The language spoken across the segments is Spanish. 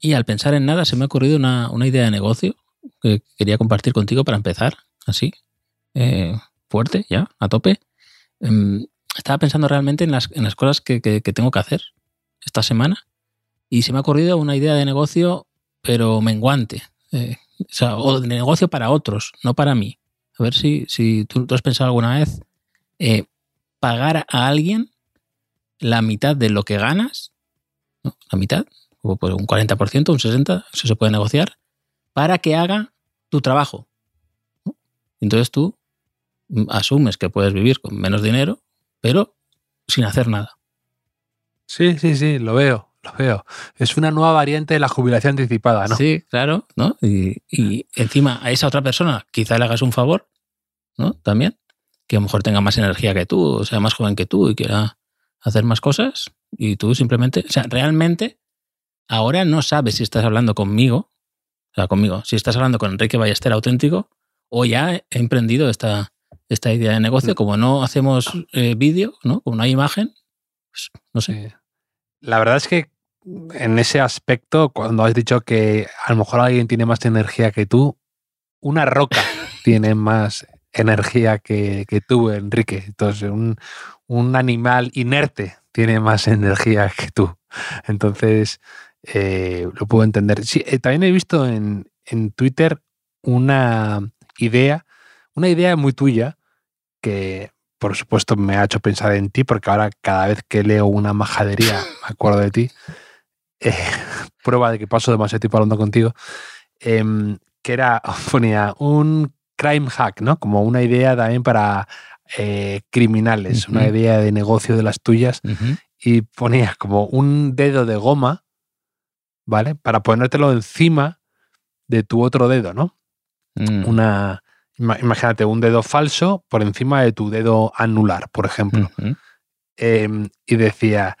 y al pensar en nada se me ha ocurrido una, idea de negocio que quería compartir contigo para empezar, así, eh, fuerte, ya, a tope. Em, estaba pensando realmente en las, en las cosas que, tengo que hacer esta semana y se me ha ocurrido una idea de negocio, pero menguante. Eh, o, sea, de negocio para otros, no para mí. A ver si, si tú, has pensado alguna vez eh, pagar a alguien la mitad de lo que ganas, la mitad, o por un 40%, un 60%, eso se puede negociar, para que haga tu trabajo. Entonces tú asumes que puedes vivir con menos dinero, pero sin hacer nada. Sí, sí, sí, lo veo, lo veo. Es una nueva variante de la jubilación anticipada, ¿no? Sí, claro, ¿no? Y, y encima a esa otra persona quizá le hagas un favor, ¿no? También, que a lo mejor tenga más energía que tú, o sea más joven que tú y quiera hacer más cosas, y tú simplemente, o sea, realmente ahora no sabes si estás hablando conmigo, o sea, conmigo, si estás hablando con Enrique Ballester auténtico, o ya he emprendido esta, esta idea de negocio. Como no hacemos eh, vídeo, ¿no? Como no hay imagen, pues no sé. La verdad es que en ese aspecto, cuando has dicho que a lo mejor alguien tiene más energía que tú, una roca tiene más energía que, que tú, Enrique. Entonces, un, un, animal inerte tiene más energía que tú. Entonces, eh, lo puedo entender. Sí, eh, también he visto en, en, Twitter una idea, una idea muy tuya que por supuesto me ha hecho pensar en ti porque ahora cada vez que leo una majadería me acuerdo de ti. Eh, prueba de que paso demasiado tiempo hablando contigo. Em, que era, ponía un crime hack, ¿no? Como una idea también para criminales, una idea de negocio de las tuyas. Y ponía como un dedo de goma ¿vale? Para ponértelo encima de tu otro dedo, ¿no? Mm. Una, imagínate, un dedo falso por encima de tu dedo anular, por ejemplo. Em, y decía,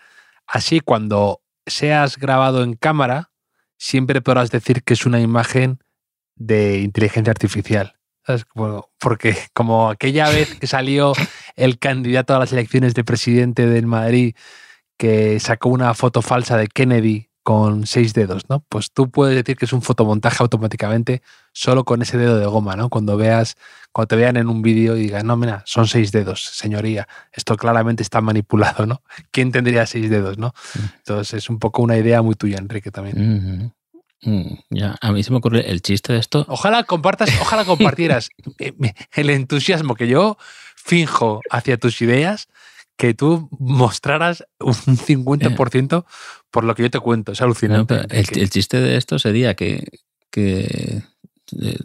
así cuando seas grabado en cámara, siempre podrás decir que es una imagen de inteligencia artificial. porque como aquella vez que salió el candidato a las elecciones de presidente del Madrid que sacó una foto falsa de Kennedy con seis dedos, ¿no? Pues tú puedes decir que es un fotomontaje automáticamente solo con ese dedo de goma, ¿no? Cuando veas, cuando te vean en un vídeo y digas, no, mira, son seis dedos, señoría, esto claramente está manipulado, ¿no? ¿Quién tendría seis dedos, no? Mm. Entonces es un poco una idea muy tuya, Enrique, también. Mm, ya, a mí se me ocurre el chiste de esto. Ojalá compartas, ojalá compartieras el entusiasmo que yo finjo hacia tus ideas que tú mostraras un 50% por lo que yo te cuento. Es alucinante. el, chiste de esto sería que, que eh,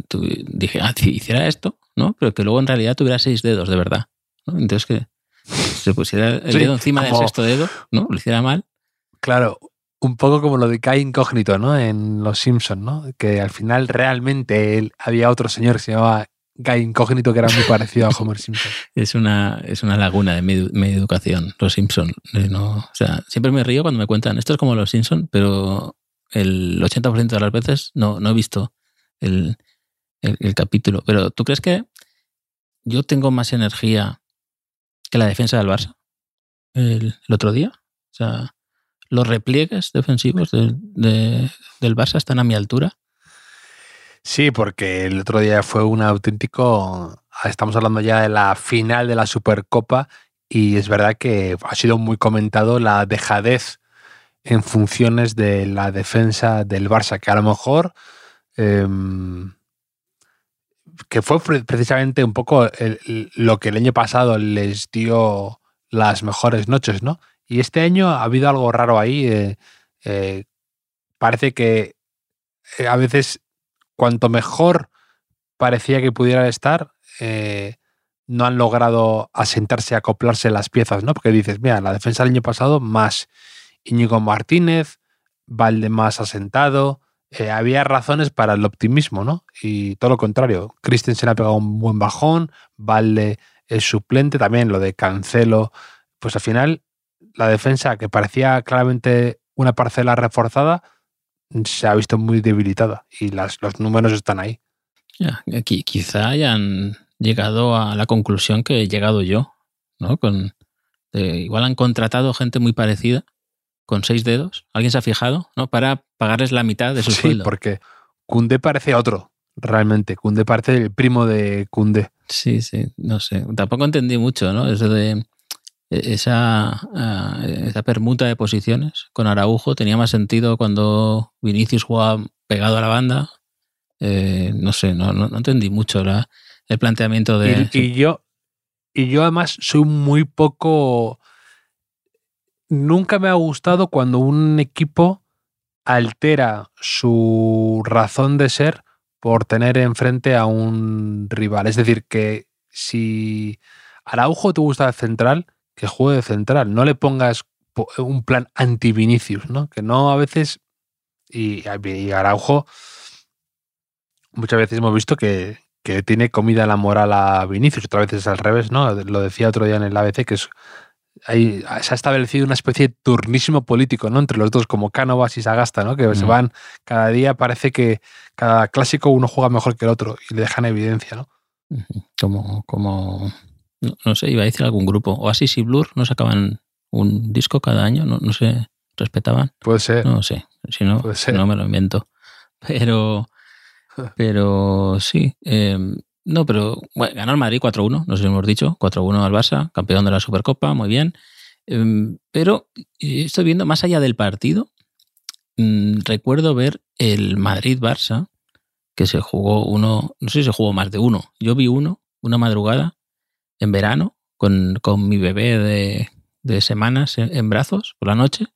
dije, ah, si hiciera esto, ¿no? Pero que luego en realidad tuviera seis dedos de verdad. Entonces que se pusiera el dedo encima del sexto dedo, ¿no? Lo hiciera mal. Claro, un poco como lo de Kai Incógnito, ¿no? En Los Simpsons, ¿no? Que al final realmente él, había otro señor que se llamaba Guy Incógnito que era muy parecido a Homer Simpson. es, una, es una laguna de mi, educación, los Simpson. O sea, siempre me río cuando me cuentan, esto es como los Simpson, pero el 80% de las veces no, no he visto el, capítulo. Pero ¿tú crees que yo tengo más energía que la defensa del Barça el, otro día? O sea, los repliegues defensivos del Barça están a mi altura Sí, porque el otro día fue un auténtico. Estamos hablando ya de la final de la Supercopa y es verdad que ha sido muy comentado la dejadez en funciones de la defensa del Barça, que a lo mejor em, que fue precisamente un poco lo que el año pasado les dio las mejores noches, ¿no? Y este año ha habido algo raro ahí. Eh, eh, parece que eh, a veces cuanto mejor parecía que pudieran estar, no han logrado asentarse, acoplarse las piezas, ¿no? Porque dices, mira, la defensa del año pasado más Íñigo Martínez, Valde más asentado, eh, había razones para el optimismo, ¿no? Y todo lo contrario, Christensen ha pegado un buen bajón, Valde es suplente, también lo de Cancelo, pues al final la defensa que parecía claramente una parcela reforzada se ha visto muy debilitada y las, los números están ahí. Ya, aquí, quizá hayan llegado a la conclusión que he llegado yo, ¿no? Con, igual han contratado gente muy parecida con seis dedos. ¿Alguien se ha fijado? ¿No? Para pagarles la mitad de su sí, porque Kunde parece otro, realmente. Kunde parece el primo de Kunde. Sí, sí, no sé. Tampoco entendí mucho, ¿no? Eso de esa, esa permuta de posiciones con Araujo tenía más sentido cuando Vinicius jugaba pegado a la banda. Eh, no sé, no, no, entendí mucho la, el planteamiento de... y, yo, y yo además soy muy poco nunca me ha gustado cuando un equipo altera su razón de ser por tener enfrente a un rival. Es decir, que si Araujo te gusta de central, que juegue de central. No le pongas un plan anti-Vinicius, ¿no? Que no a veces. Y, Araujo, muchas veces hemos visto que, que tiene comida la moral a Vinicius, otras veces al revés, ¿no? Lo decía otro día en el ABC, que es se ha establecido una especie de turnísimo político ¿no? entre los dos, como Cánovas y Sagasta, ¿no? que se van cada día, parece que cada clásico uno juega mejor que el otro y le dejan evidencia. ¿no? Como, como no, sé, iba a decir algún grupo, Oasis y Blur no sacaban un disco cada año, no, no sé, respetaban. Puede ser. No sé, si no, no me lo invento. Pero, pero sí. Eh, no, pero bueno, ganó el Madrid 4-1, nos hemos dicho, 4-1 al Barça, campeón de la Supercopa, muy bien. Em, pero estoy viendo, más allá del partido, mm, recuerdo ver el Madrid-Barça, que se jugó uno, no sé si se jugó más de uno. Yo vi uno, una madrugada, en verano, con, mi bebé de, semanas en, brazos por la noche,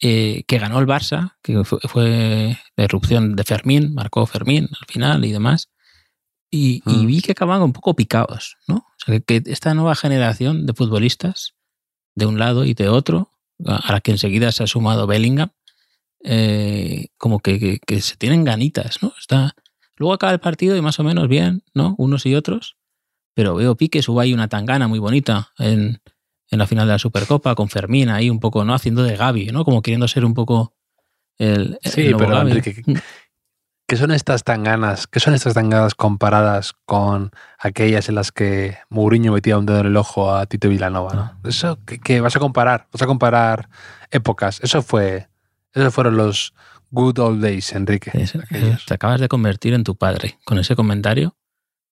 eh, que ganó el Barça, que fue, fue la erupción de Fermín, marcó Fermín al final y demás. Y, mm. vi que acababan un poco picados, ¿no? O sea, que, esta nueva generación de futbolistas, de un lado y de otro, a la que enseguida se ha sumado Bellingham, eh, como que, se tienen ganitas, ¿no? Está, luego acaba el partido y más o menos bien, ¿no? Unos y otros, pero veo piques, hubo ahí una tangana muy bonita en, en la final de la Supercopa, con Fermín ahí un poco, ¿no? Haciendo de Gaby, ¿no? Como queriendo ser un poco el... Sí, pero Enrique. ¿Qué son estas tanganas? ¿Qué son estas tanganas comparadas con aquellas en las que Mourinho metía un dedo en el ojo a Tito Vilanova? ¿no? Eso ¿qué, vas a comparar, vas a comparar épocas. Eso fue, esos fueron los good old days, Enrique. te acabas de convertir en tu padre con ese comentario,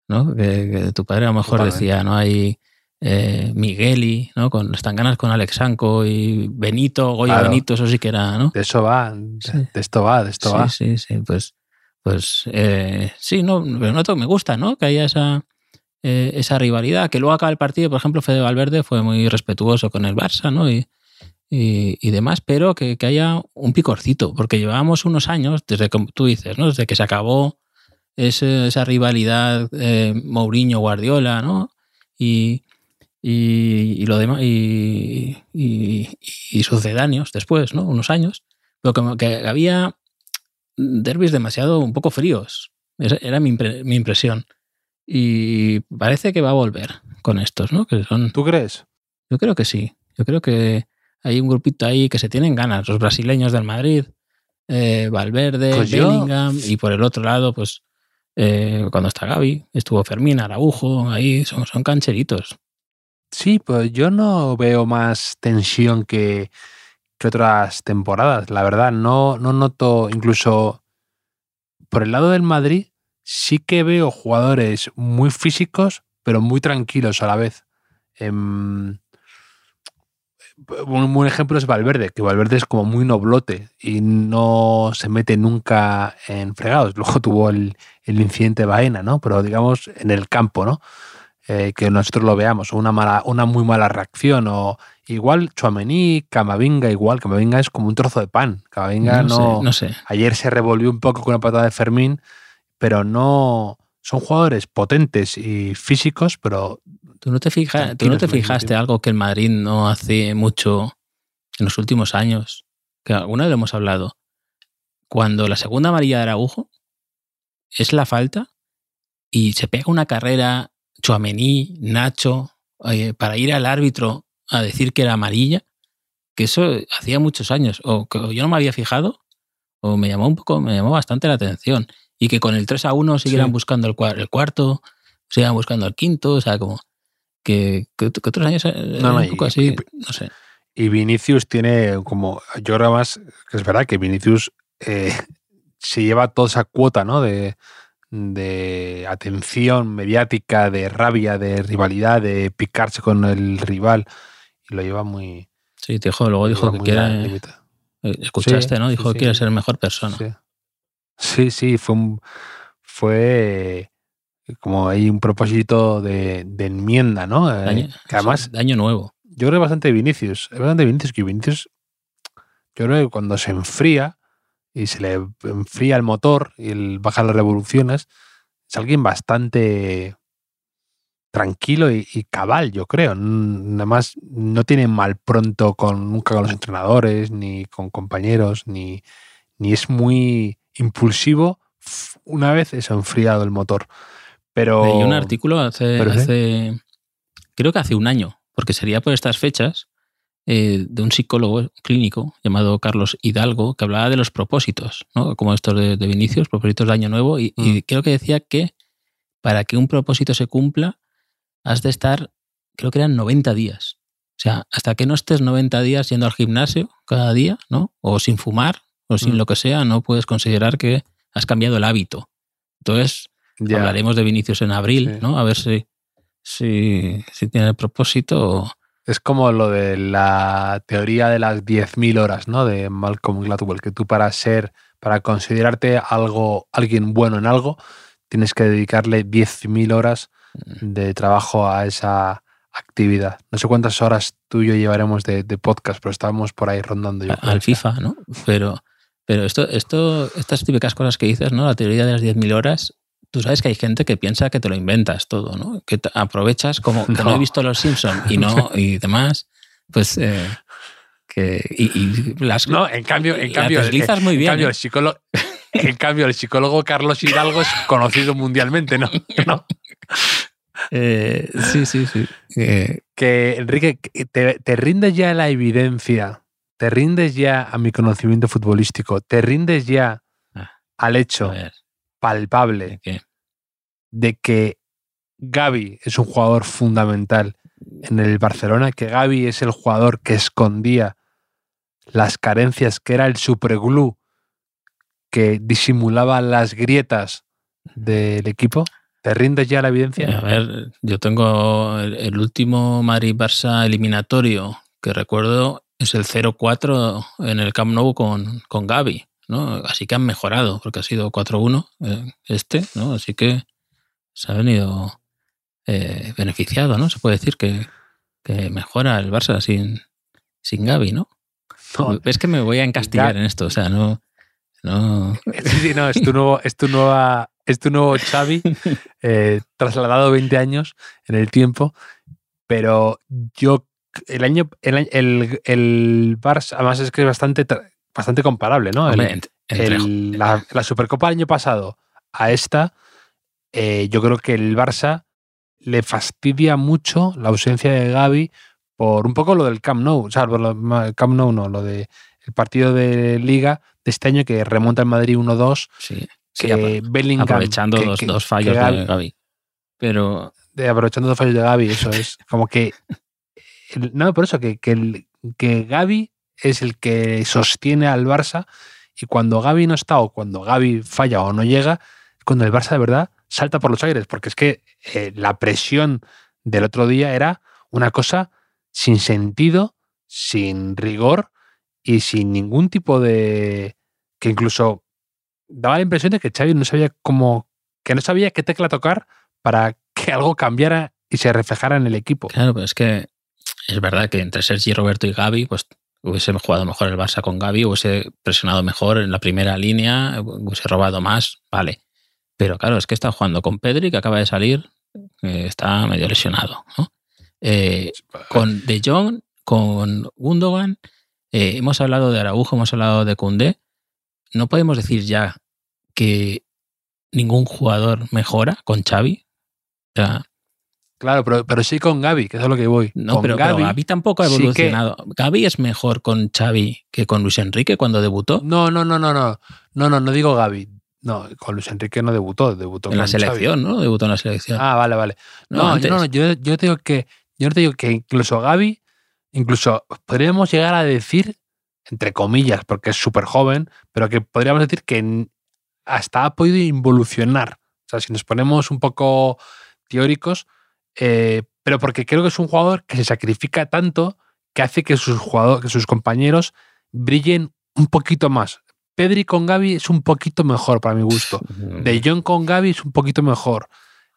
¿no? Que, tu padre a lo mejor decía, ¿no? Hay eh, Migueli, ¿no? Con las tanganas con Alexanco y Benito, Goya Benito, eso sí que era, ¿no? De eso va, de, esto va, de esto va. Sí, sí, pues pues eh, sí, no, pero no me gusta, ¿no? Que haya esa, eh, esa rivalidad, que luego acaba el partido, por ejemplo, Fede Valverde fue muy respetuoso con el Barça, ¿no? Y, y, demás, pero que, haya un picorcito, porque llevábamos unos años, desde que tú dices, ¿no? Desde que se acabó esa rivalidad eh, Mourinho-Guardiola, ¿no? Y, y, lo demás, y, y, sucedáneos después, ¿no? Unos años, pero como que había derbis demasiado un poco fríos. Era mi, impresión. Y parece que va a volver con estos, ¿no? Que son, ¿Tú crees? Yo creo que sí. Yo creo que hay un grupito ahí que se tienen ganas. Los brasileños del Madrid, eh, Valverde, pues Bellingham, y por el otro lado, pues eh, cuando está Gaby, estuvo Fermín, Araujo, ahí son, son cancheritos. Sí, pues yo no veo más tensión que, que otras temporadas. La verdad, no, no noto incluso por el lado del Madrid, sí que veo jugadores muy físicos, pero muy tranquilos a la vez. Em, un buen ejemplo es Valverde, que Valverde es como muy noblote y no se mete nunca en fregados. Luego tuvo el, el incidente Baena, ¿no? Pero digamos en el campo, ¿no? Eh, que nosotros lo veamos, una, mala, una muy mala reacción o igual Chuamení, Camavinga, igual, Camavinga es como un trozo de pan. Camavinga no, no, sé, Ayer se revolvió un poco con una patada de Fermín, pero no... Son jugadores potentes y físicos, pero... ¿Tú no te, ¿tú no te fijaste algo que el Madrid no hace mucho en los últimos años? Que alguna vez lo hemos hablado. Cuando la segunda amarilla de Araujo es la falta y se pega una carrera Chuamení, Nacho, eh, para ir al árbitro a decir que era amarilla, que eso hacía muchos años, o que yo no me había fijado, o me llamó un poco, me llamó bastante la atención. Y que con el 3 a 1 siguieran buscando el, el, cuarto, siguieran buscando el quinto, o sea, como que, que, otros años no, un poco así, no sé. Y Vinicius tiene como, yo creo más, que es verdad que Vinicius eh, se lleva toda esa cuota, ¿no? De, de atención mediática, de rabia, de rivalidad, de picarse con el rival. Y lo lleva muy. Sí, dijo, luego dijo que quiere. Eh, escuchaste, ¿no? Dijo que quiere ser mejor persona. Sí, sí, fue un, fue como hay un propósito de, enmienda, ¿no? Eh, además. De año nuevo. Yo creo bastante Vinicius. Es bastante Vinicius que Vinicius. Yo creo que cuando se enfría, y se le enfría el motor y el, baja las revoluciones, es alguien bastante tranquilo y, cabal, yo creo. Nada más no tiene mal pronto con, nunca con los entrenadores, ni con compañeros, ni, ni es muy impulsivo una vez es enfriado el motor. Pero. Leí un artículo hace, hace. Creo que hace un año, porque sería por estas fechas, eh, de un psicólogo clínico llamado Carlos Hidalgo que hablaba de los propósitos, ¿no? como estos de, Vinicius, propósitos de Año Nuevo, y, mm. creo que decía que para que un propósito se cumpla, has de estar, creo que eran 90 días. O sea, hasta que no estés 90 días yendo al gimnasio cada día, ¿no? O sin fumar, o sin mm. lo que sea, no puedes considerar que has cambiado el hábito. Entonces, hablaremos de Vinicius en abril, ¿no? A ver si, si, si tiene el propósito es como lo de la teoría de las 10.000 horas, ¿no? De Malcolm Gladwell, que tú para ser, para considerarte algo, alguien bueno en algo, tienes que dedicarle 10.000 horas mm. de trabajo a esa actividad. No sé cuántas horas tú y yo llevaremos de, podcast, pero estábamos por ahí rondando. Yo Al FIFA, ¿no? Pero, pero esto, esto, estas típicas cosas que dices, ¿no? La teoría de las 10.000 horas, tú sabes que hay gente que piensa que te lo inventas todo, ¿no? Que aprovechas como que no. he visto Los Simpsons y no y demás, pues eh, que y, las no, en cambio, en cambio, deslizas muy bien. En cambio, ¿eh? el psicólogo, en cambio, el psicólogo Carlos Hidalgo es conocido mundialmente, ¿no? ¿No? Eh, sí, sí, sí. que Enrique, te, te rindes ya a la evidencia, te rindes ya a mi conocimiento futbolístico, te rindes ya ah, al hecho palpable ¿De, que Gaby es un jugador fundamental en el Barcelona, que Gaby es el jugador que escondía las carencias, que era el superglue que disimulaba las grietas del equipo. ¿Te rindes ya la evidencia? A ver, yo tengo el, último Madrid-Barça eliminatorio que recuerdo es el 0-4 en el Camp Nou con, con Gaby. ¿No? Así que han mejorado, porque ha sido 4-1 eh, este, ¿no? Así que se ha venido eh, beneficiado, ¿no? Se puede decir que, mejora el Barça sin, sin Gaby, ¿no? Es que me voy a encastigar en esto, o sea, no... no... Sí, sí, no, es tu nuevo, es tu nueva, es tu nuevo Xavi, eh, trasladado 20 años en el tiempo, pero yo el año, el, el, el Barça, además es que es bastante bastante comparable, ¿no? la, Supercopa del año pasado a esta, eh, yo creo que el Barça le fastidia mucho la ausencia de Gaby por un poco lo del Camp Nou, o sea, el Camp Nou no, lo del partido de Liga de este año que remonta el Madrid 1-2. Sí, que Bellingham, aprovechando los dos fallos de Gaby. Pero... De, aprovechando dos fallos de Gaby, eso es. Como que... No, por eso, que, que, que Gaby es el que sostiene al Barça y cuando Gaby no está o cuando Gaby falla o no llega, cuando el Barça de verdad salta por los aires, porque es que eh, la presión del otro día era una cosa sin sentido sin rigor y sin ningún tipo de... que incluso daba la impresión de que Xavi no sabía cómo... que no sabía qué tecla tocar para que algo cambiara y se reflejara en el equipo. Claro, pero es que es verdad que entre Sergi Roberto y Gaby, pues hubiese jugado mejor el Barça con Gaby, hubiese presionado mejor en la primera línea, hubiese robado más, vale. Pero claro, es que está jugando con Pedri, que acaba de salir, está medio lesionado. Eh, con De Jong, con Gundogan, eh, hemos hablado de Araujo, hemos hablado de Koundé. No podemos decir ya que ningún jugador mejora con Xavi. O sea, Claro, pero, pero sí con Gaby, que es a lo que voy. no, con pero, pero Gaby tampoco ha sí que- evolucionado. Gaby es mejor con Xavi que con Luis Enrique cuando debutó No, no, no, no, no. No, no, no digo Gaby. No, con Luis Enrique no debutó, debutó en la con Xavi. selección, ¿no? Debutó en la selección. Ah, vale, vale. No, No, no, yo, yo te digo que yo no te digo que incluso Gaby, incluso podríamos llegar a decir, entre comillas, porque es súper joven, pero que podríamos decir que hasta ha podido involucionar. O sea, si nos ponemos un poco teóricos, eh, pero porque creo que es un jugador que se sacrifica tanto que hace que sus, jugador- que sus compañeros brillen un poquito más. Pedri con Gaby es un poquito mejor para mi gusto. De Jong con Gaby es un poquito mejor.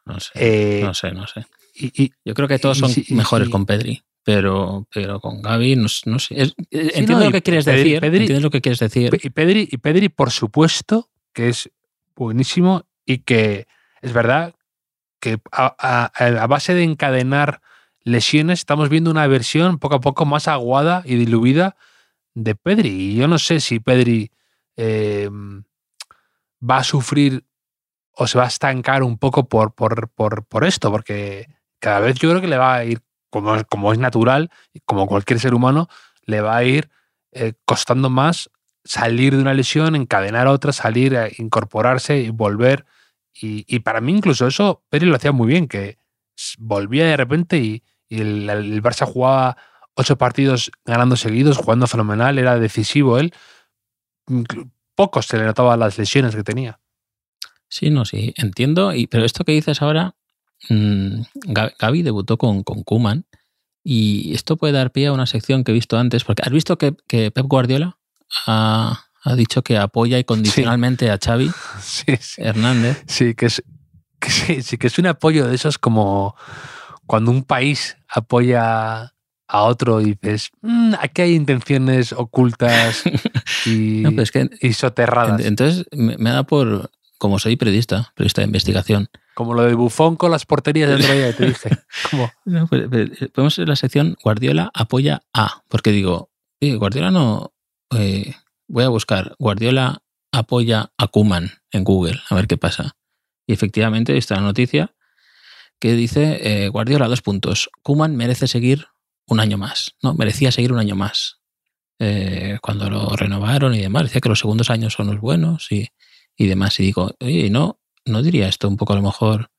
No sé, Eh, no sé, no sé. y, y- Yo creo que todos son y mejores con Pedri, pero, pero con Gaby no, sé. Es- eh, entiendo no, lo que quieres Pedri- decir. Pedri- entiendo lo que quieres decir. y Pedri, y Pedri, por supuesto, que es buenísimo y que es verdad que a, a- a base de encadenar lesiones estamos viendo una versión poco a poco más aguada y diluida de Pedri. Y yo no sé si Pedri eh, va a sufrir o se va a estancar un poco por, por, por, por esto, porque cada vez yo creo que le va a ir, como, como es natural, como cualquier ser humano, le va a ir eh, costando más salir de una lesión, encadenar otra, salir, eh, incorporarse y volver. Y, para mí incluso eso, Pedri lo hacía muy bien, que volvía de repente y, el, Barça jugaba ocho partidos ganando seguidos, jugando fenomenal, era decisivo él. Pocos se le notaban las lesiones que tenía. Sí, no, sí, entiendo. Y, pero esto que dices ahora, mm, Ga- Gaby debutó con, con Kuman y esto puede dar pie a una sección que he visto antes, porque has visto que, que Pep Guardiola ha, ha dicho que apoya incondicionalmente a Xavi Sí, sí. Hernández. Sí, que es, que sí, sí, que es un apoyo de esos como cuando un país apoya a otro y dices, "Mm, aquí hay intenciones ocultas y, No, pero es que y soterradas. ent- entonces me, me da por, como soy periodista, periodista de investigación, Como lo de Bufón con las porterías del otro día, te dije. Como, No, pues, pues, podemos en la sección Guardiola apoya a, porque digo, "Oye, Guardiola no. eh, voy a buscar Guardiola apoya a Kuman en Google, a ver qué pasa. Y efectivamente está la noticia que dice eh, Guardiola dos puntos. Kuman merece seguir un año más, ¿no? Merecía seguir un año más. Eh, cuando lo renovaron y demás, decía que los segundos años son los buenos y, y demás. Y digo, oye, ¿y no, no diría esto un poco a lo mejor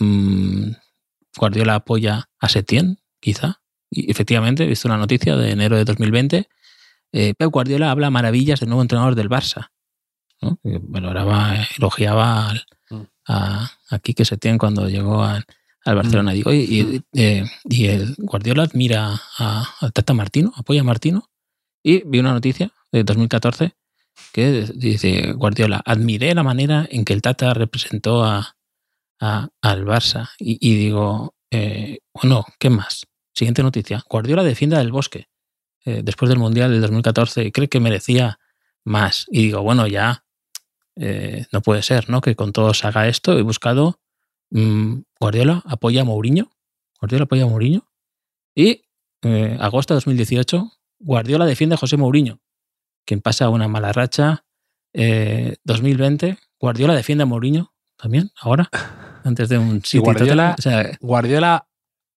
mm, Guardiola apoya a Setién, quizá. Y efectivamente, he visto una noticia de enero de 2020. Eh, Pep Guardiola habla maravillas del nuevo entrenador del Barça. ¿no? Valoraba, elogiaba al- Mm. a, a Quique Setién cuando llegó al, al Barcelona. Digo, y, eh, y el Guardiola admira a, a Tata Martino, apoya a Martino. Y vi una noticia de 2014 que dice Guardiola, admiré la manera en que el Tata representó a, a- al Barça. Y, y digo, eh, bueno, ¿qué más? Siguiente noticia. Guardiola defiende del bosque eh, después del Mundial del 2014 y cree que merecía más. Y digo, bueno, ya eh, no puede ser, ¿no? Que con todos haga esto. He buscado mm, Guardiola apoya a Mourinho. Guardiola apoya a Mourinho. Y eh, agosto de 2018, Guardiola defiende a José Mourinho, quien pasa una mala racha. Eh, 2020, Guardiola defiende a Mourinho también, ahora, antes de un City Guardiola- Tottenham. O sea, Guardiola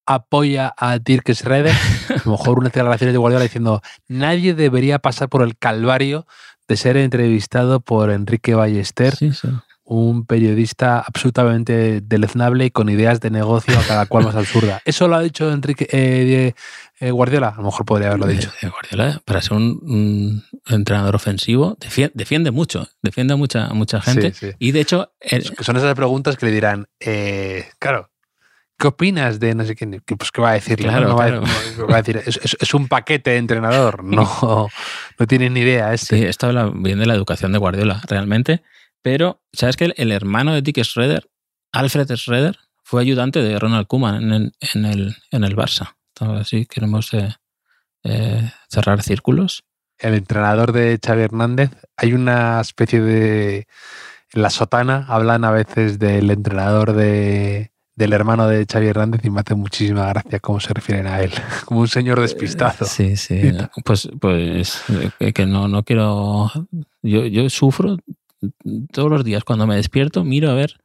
apoya a Dirk Schroeder. A lo mejor unas declaraciones de Guardiola diciendo, nadie debería pasar por el calvario de ser entrevistado por Enrique Ballester, sí, sí. un periodista absolutamente deleznable y con ideas de negocio a cada cual más absurda. ¿Eso lo ha dicho Enrique eh, eh, Guardiola? A lo mejor podría haberlo dicho. Eh, Guardiola, para ser un, un entrenador ofensivo, defiende, defiende mucho, defiende a mucha, mucha gente. Sí. Y de hecho, el- son esas preguntas que le dirán, claro, ¿qué opinas de no sé quién? Pues, ¿qué va a decir? Claro, va, a- claro. va a decir, es, es- es un paquete de entrenador, no, no tiene ni idea este. Sí, esto habla bien de la educación de Guardiola, realmente. Pero, ¿sabes que el, el hermano de Dick Schroeder, Alfred Schroeder, fue ayudante de Ronald Koeman en el, en el, en el Barça? Entonces, sí, queremos eh, eh, cerrar círculos. El entrenador de Xavi Hernández, hay una especie de... En la sotana hablan a veces del entrenador de, del hermano de Xavi Hernández y me hace muchísima gracia cómo se refieren a él, como un señor despistado. Sí, sí. Pues, pues eh, que no, no quiero. Yo, yo sufro todos los días cuando me despierto, miro a ver,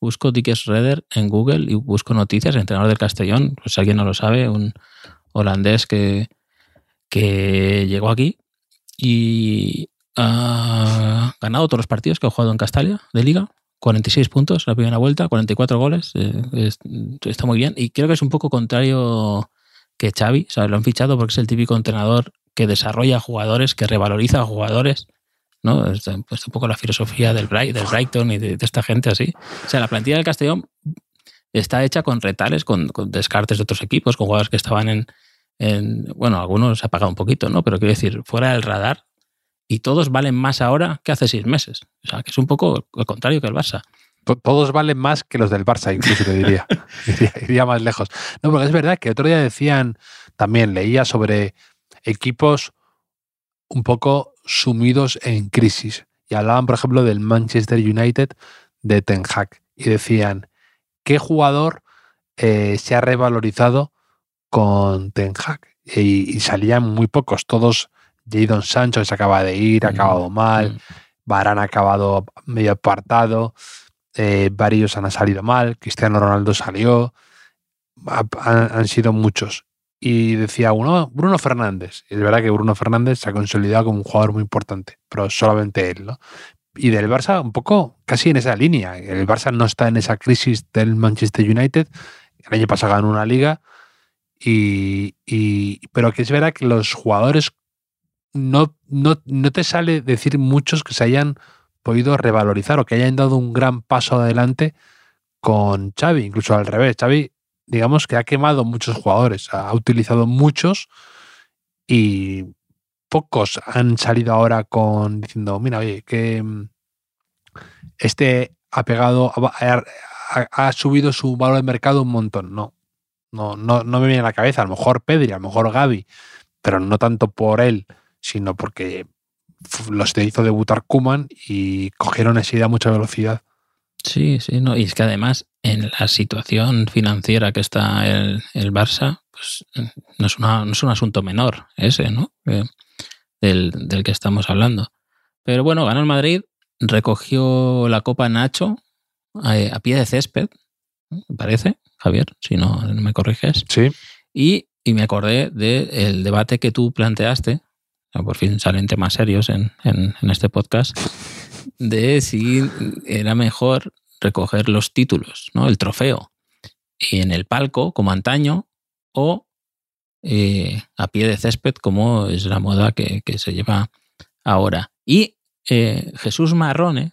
busco Dick Schroeder en Google y busco noticias, entrenador del Castellón, pues alguien no lo sabe, un holandés que, que llegó aquí y ha ganado todos los partidos que ha jugado en Castalia de liga. 46 puntos la primera vuelta, 44 goles, eh, es- está muy bien. Y creo que es un poco contrario que Xavi, o sea, lo han fichado porque es el típico entrenador que desarrolla jugadores, que revaloriza a jugadores, ¿no? Es un poco la filosofía del, Bright, del Brighton y de, esta gente así. O sea, la plantilla del Castellón está hecha con retales, con, descartes de otros equipos, con jugadores que estaban en, en- bueno, algunos se ha pagado un poquito, ¿no? Pero quiero decir, fuera del radar y todos valen más ahora que hace seis meses. O sea, que es un poco lo contrario que el Barça. To- Todos valen más que los del Barça, incluso te diría. iría, iría más lejos. No, porque es verdad que otro día decían, también leía sobre equipos un poco sumidos en crisis. Y hablaban, por ejemplo, del Manchester United de Ten Hag. Y decían, ¿qué jugador eh, se ha revalorizado con Ten Hag? Y, y salían muy pocos, todos. Jadon Sancho se acaba de ir, ha Mm, acabado mal. Mm. Varane ha acabado medio apartado, eh, varios han salido mal, Cristiano Ronaldo salió, ha- han, han sido muchos. Y decía uno, Bruno Fernández. Es verdad que Bruno Fernández se ha consolidado como un jugador muy importante, pero solamente él, ¿no? Y del Barça, un poco casi en esa línea. El Barça no está en esa crisis del Manchester United. El año pasado ganó una liga. Y, y- pero que es verdad que los jugadores no, no, no te sale decir muchos que se hayan podido revalorizar o que hayan dado un gran paso adelante con Xavi, incluso al revés. Xavi, digamos que ha quemado muchos jugadores, ha utilizado muchos y pocos han salido ahora con diciendo, mira, oye, que mm, este ha pegado, ha, ha- subido su valor de mercado un montón. No, no, no, no me viene a la cabeza. A lo mejor Pedri, a lo mejor Gaby, pero no tanto por él, sino porque los te hizo debutar Kuman y cogieron enseguida mucha velocidad. Sí, sí, no. Y es que además, en la situación financiera que está el, el Barça, pues eh, no es, una, no es un asunto menor ese, ¿no? Eh, del, del que estamos hablando. Pero bueno, ganó el Madrid, recogió la Copa Nacho eh, a pie de césped, parece, Javier, si no, no me corriges. Sí. Y, y me acordé del debate que tú planteaste, por fin salen temas serios en, en- este podcast, de si era mejor recoger los títulos, ¿no? el trofeo, en el palco, como antaño, o eh, a pie de césped, como es la moda que, que se lleva ahora. Y eh, Jesús Marrone,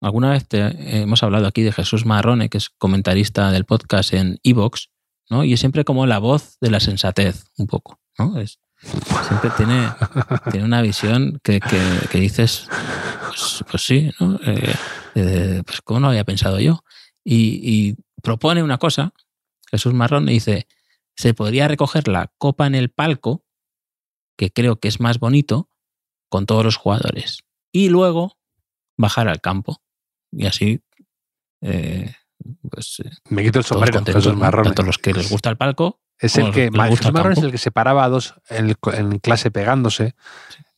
alguna vez hemos hablado aquí de Jesús Marrone, que es comentarista del podcast en Evox, ¿no? Y es siempre como la voz de la sensatez, un poco, ¿no? Es, siempre tiene, tiene una visión que, que- que dices, pues, pues sí, ¿no? Eh, eh, pues cómo no había pensado yo. Y, y propone una cosa, Jesús Marrón, y dice, se podría recoger la copa en el palco, que creo que es más bonito, con todos los jugadores. Y luego bajar al campo. Y así, eh, pues Me quito el sombrero, Jesús. Marrón. Tanto los que les gusta el palco Es el que, Jesús Marrón es el que se paraba a dos en, clase pegándose.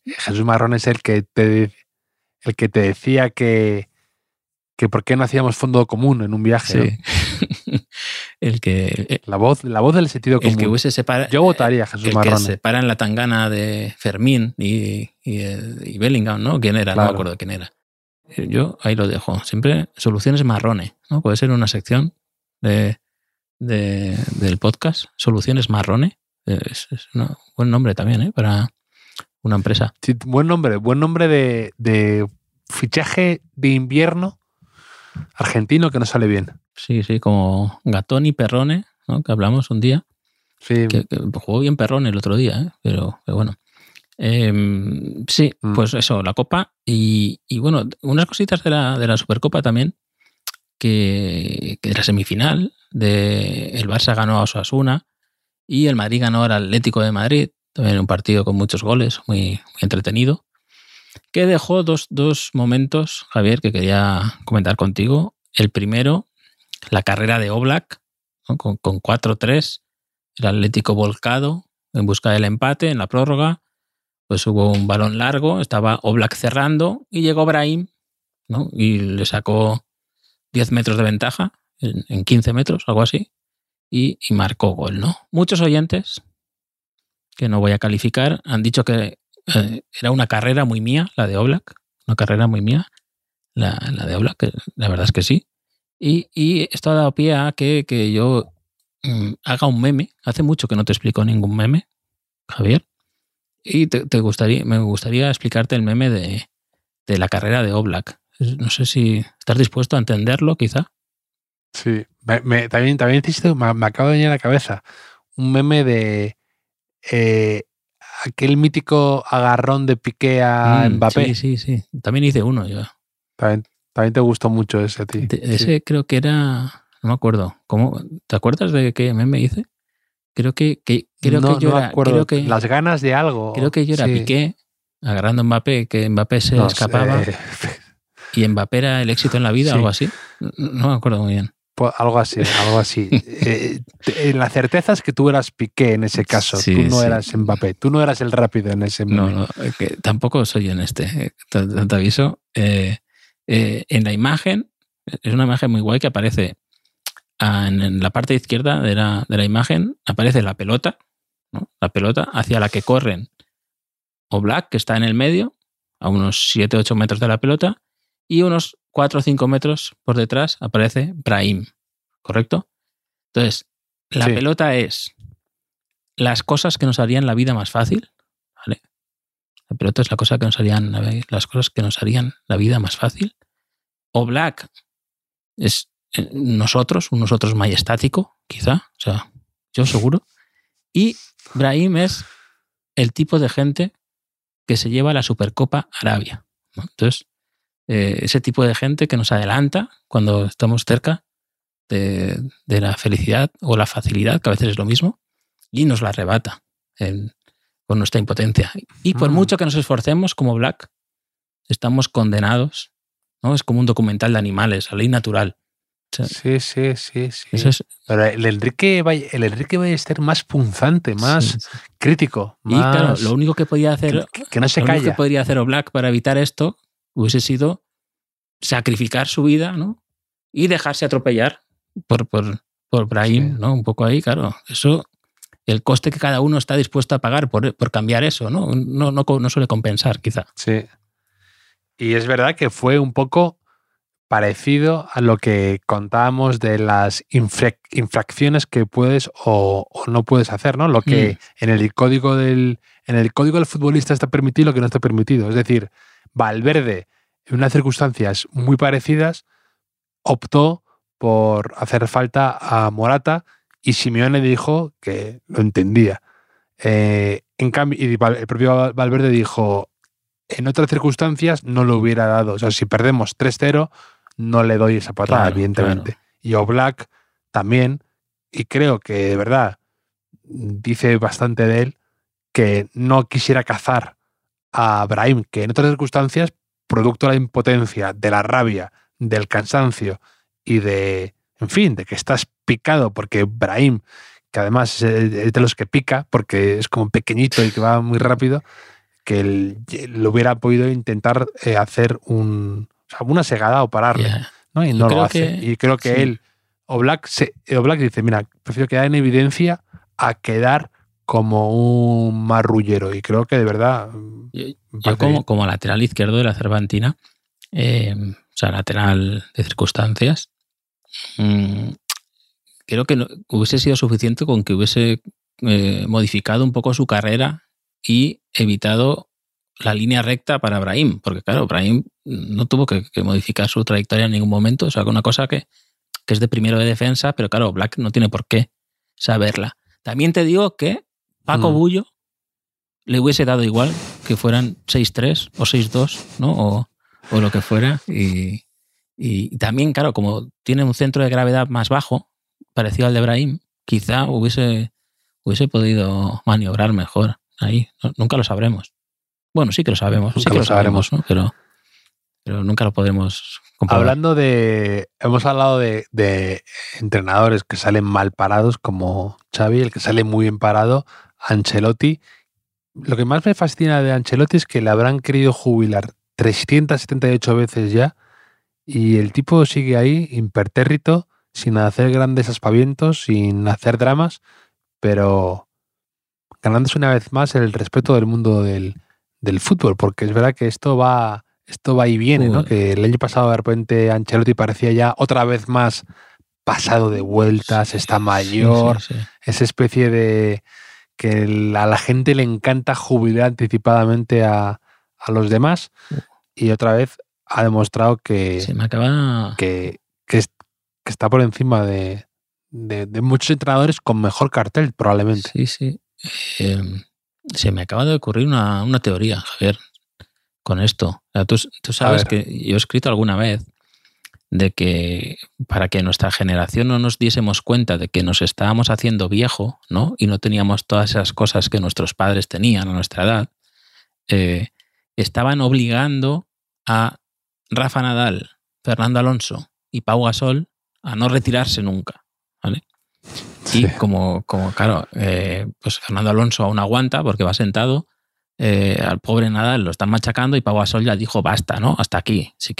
Jesús Marrón es el que te, el que te decía que, que por qué no hacíamos fondo común en un viaje. el que La voz, la voz del sentido el que común. hubiese separa, Yo votaría a Jesús el que se para en la tangana de Fermín y, y, y Bellingham, ¿no? ¿Quién era? No me acuerdo quién era. Eh, Yo ahí lo dejo. Siempre soluciones marrones, ¿no? Puede ser una sección de, de- del podcast, soluciones marrones. Es, es un buen nombre también, ¿eh? Para una empresa. Sí, buen nombre, buen nombre de, de fichaje de invierno argentino que no sale bien. Sí, sí, como Gatoni Perrone, ¿no? que hablamos un día. Sí, Que, que jugó bien Perrone el otro día, ¿eh? pero, pero bueno. Em, sí, Mm. pues eso, la Copa. Y, y bueno, unas cositas de la, de la Supercopa también, que, que semifinal, de el Barça ganó a Osasuna y el Madrid ganó al Atlético de Madrid, también un partido con muchos goles, muy, muy entretenido, que dejó dos, dos momentos, Javier, que quería comentar contigo. El primero, la carrera de Oblak, con, con 4-3, el Atlético volcado en busca del empate en la prórroga. Pues hubo un balón largo, estaba Oblak cerrando y llegó Brahim ¿no? y le sacó 10 metros de ventaja, en, en 15 metros, algo así, y, marcó gol. ¿no? Muchos oyentes, que no voy a calificar, han dicho que eh, era una carrera muy mía, la de Oblak, una carrera muy mía, la, de Oblak, la verdad es que sí. Y, esto ha dado pie a que, que yo mm, haga un meme. Hace mucho que no te explico ningún meme, Javier. Y te, te gustaría, me gustaría explicarte el meme de, de la carrera de Oblak. No sé si estás dispuesto a entenderlo, quizá. sí. Me- me- también, también me, me acaba de venir a la cabeza un meme de eh, aquel mítico agarrón de Piqué a Mm, Mbappé. Sí, sí, sí. También hice uno yo. También, también te gustó mucho ese a ti. Sí. Ese creo que era. No me acuerdo. ¿Cómo, ¿Te acuerdas de qué meme hice? Creo que, que- creo no, que yo no era. acuerdo. Creo que, Las ganas de algo. creo que yo era Sí. Piqué agarrando a Mbappé, que Mbappé se No sé. y Mbappé era el éxito en la vida, Sí. algo así. No, no me acuerdo muy bien. Pues algo así, algo así. Eh, te- la certeza es que tú eras Piqué en ese caso. Sí, tú no sí. eras Mbappé. Tú no eras el rápido en ese No, meme. no, es que tampoco soy en este, eh, te, te aviso. Eh, eh, en la imagen, es una imagen muy guay que aparece ah, en, en la parte izquierda de la, de la imagen, aparece la pelota, ¿no? la pelota hacia la que corren o Black, que está en el medio, a unos 7-8 metros de la pelota, y unos 4 o 5 metros por detrás aparece Brahim, ¿correcto? Entonces, la Sí. pelota es las cosas que nos harían la vida más fácil, ¿vale? La pelota es la cosa que nos harían las cosas que nos harían la vida más fácil. O Black es eh, nosotros, un nosotros majestático, quizá, o sea, yo seguro. Y Brahim es el tipo de gente que se lleva la Supercopa Arabia. ¿no? Entonces, eh, ese tipo de gente que nos adelanta cuando estamos cerca de, de la felicidad o la facilidad, que a veces es lo mismo, y nos la arrebata en- con nuestra impotencia. Y por Mm. mucho que nos esforcemos como Black, estamos condenados. ¿no? Es como un documental de animales, la ley natural. O sea, Sí, sí, sí, sí. eso es, Pero el Enrique, Valle- el Enrique Ballester más punzante, más sí, sí. crítico. Y claro, más- lo único que podía hacer que, que no se lo único que calla. podría hacer Oblak para evitar esto hubiese sido sacrificar su vida, ¿no? Y dejarse atropellar por, por, por Brahim, Sí. ¿no? Un poco ahí, claro. Eso, el coste que cada uno está dispuesto a pagar por, por cambiar eso, ¿no? No, no, no suele compensar, quizá. Sí. Y es verdad que fue un poco parecido a lo que contábamos de las infra- infracciones que puedes o, o no puedes hacer, ¿no? Lo que en el código del en el código del futbolista está permitido y lo que no está permitido. Es decir, Valverde, en unas circunstancias muy parecidas, optó por hacer falta a Morata y Simeone dijo que lo entendía. Eh, en cambio, y el propio Val- Valverde dijo, en otras circunstancias no lo hubiera dado. O sea, si perdemos 3-0, no le doy esa patada, Claro, evidentemente. Y Oblak también, y creo que de verdad dice bastante de él, que no quisiera cazar a Brahim, que en otras circunstancias, producto de la impotencia, de la rabia, del cansancio y de, en fin, de que estás picado porque Brahim, que además es es de los que pica, porque es como pequeñito y que va muy rápido, que él lo hubiera podido intentar eh, hacer un, o sea, una segada o pararle. ¿no? Y no lo hace. que- y creo que sí. él, Oblak, se, Oblak dice, mira, prefiero quedar en evidencia a quedar como un marrullero. Y creo que de verdad... Yo, como, como lateral izquierdo de la Cervantina, eh, o sea, lateral de circunstancias, mm, creo que no- hubiese sido suficiente con que hubiese eh, modificado un poco su carrera y evitado la línea recta para Brahim, porque claro, Brahim no tuvo que, modificar su trayectoria en ningún momento, o sea, una cosa que, que, es de primero de defensa, pero claro, Black no tiene por qué saberla. También te digo que Paco mm. Bullo le hubiese dado igual que fueran 6-3 o 6-2, ¿no? O, o, lo que fuera. Y, y, también, claro, como tiene un centro de gravedad más bajo, parecido al de Brahim, quizá hubiese, hubiese podido maniobrar mejor ahí. nunca lo sabremos. Bueno, sí que lo sabemos, sí que lo, sabremos, pero, pero nunca lo podremos comprobar. Hablando de. Hemos hablado de, de, entrenadores que salen mal parados, como Xavi, el que sale muy bien parado, Ancelotti. Lo que más me fascina de Ancelotti es que le habrán querido jubilar 378 veces ya y el tipo sigue ahí, impertérrito, sin hacer grandes aspavientos, sin hacer dramas, pero ganándose una vez más el respeto del mundo del, del fútbol, porque es verdad que esto va, esto va y viene, ¿no? Que el año pasado de repente Ancelotti parecía ya otra vez más pasado de vueltas, está mayor, esa especie de que a la gente le encanta jubilar anticipadamente a, a los demás y otra vez ha demostrado que, Se me acaba... que, que, está por encima de, de, muchos entrenadores con mejor cartel, probablemente. Sí, sí. Em, se me acaba de ocurrir una, teoría, Javier, con esto. tú, sabes que yo he escrito alguna vez de que para que nuestra generación no nos diésemos cuenta de que nos estábamos haciendo viejo, ¿no? Y no teníamos todas esas cosas que nuestros padres tenían a nuestra edad, eh, estaban obligando a Rafa Nadal, Fernando Alonso y Pau Gasol a no retirarse nunca, ¿vale? Y como, como, claro, eh, pues Fernando Alonso aún aguanta porque va sentado, eh, al pobre Nadal lo están machacando y Pau Gasol ya dijo basta, ¿no? Hasta aquí. Si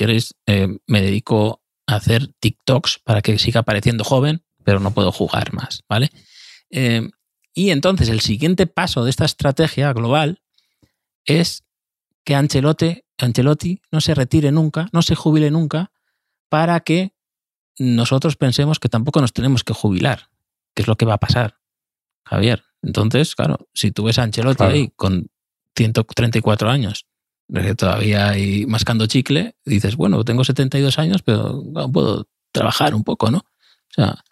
eh, me dedico hacer TikToks para que siga pareciendo joven, pero no puedo jugar más, ¿vale? y entonces el siguiente paso de esta estrategia global es que Ancelotti, Ancelotti no se retire nunca, no se jubile nunca, para que nosotros pensemos que tampoco nos tenemos que jubilar, que es lo que va a pasar, Javier. Entonces, claro, si tú ves a Ancelotti ahí con 134 años, todavía hay mascando chicle, dices, bueno, tengo 72 años, pero aún puedo trabajar un poco, ¿no? O sea,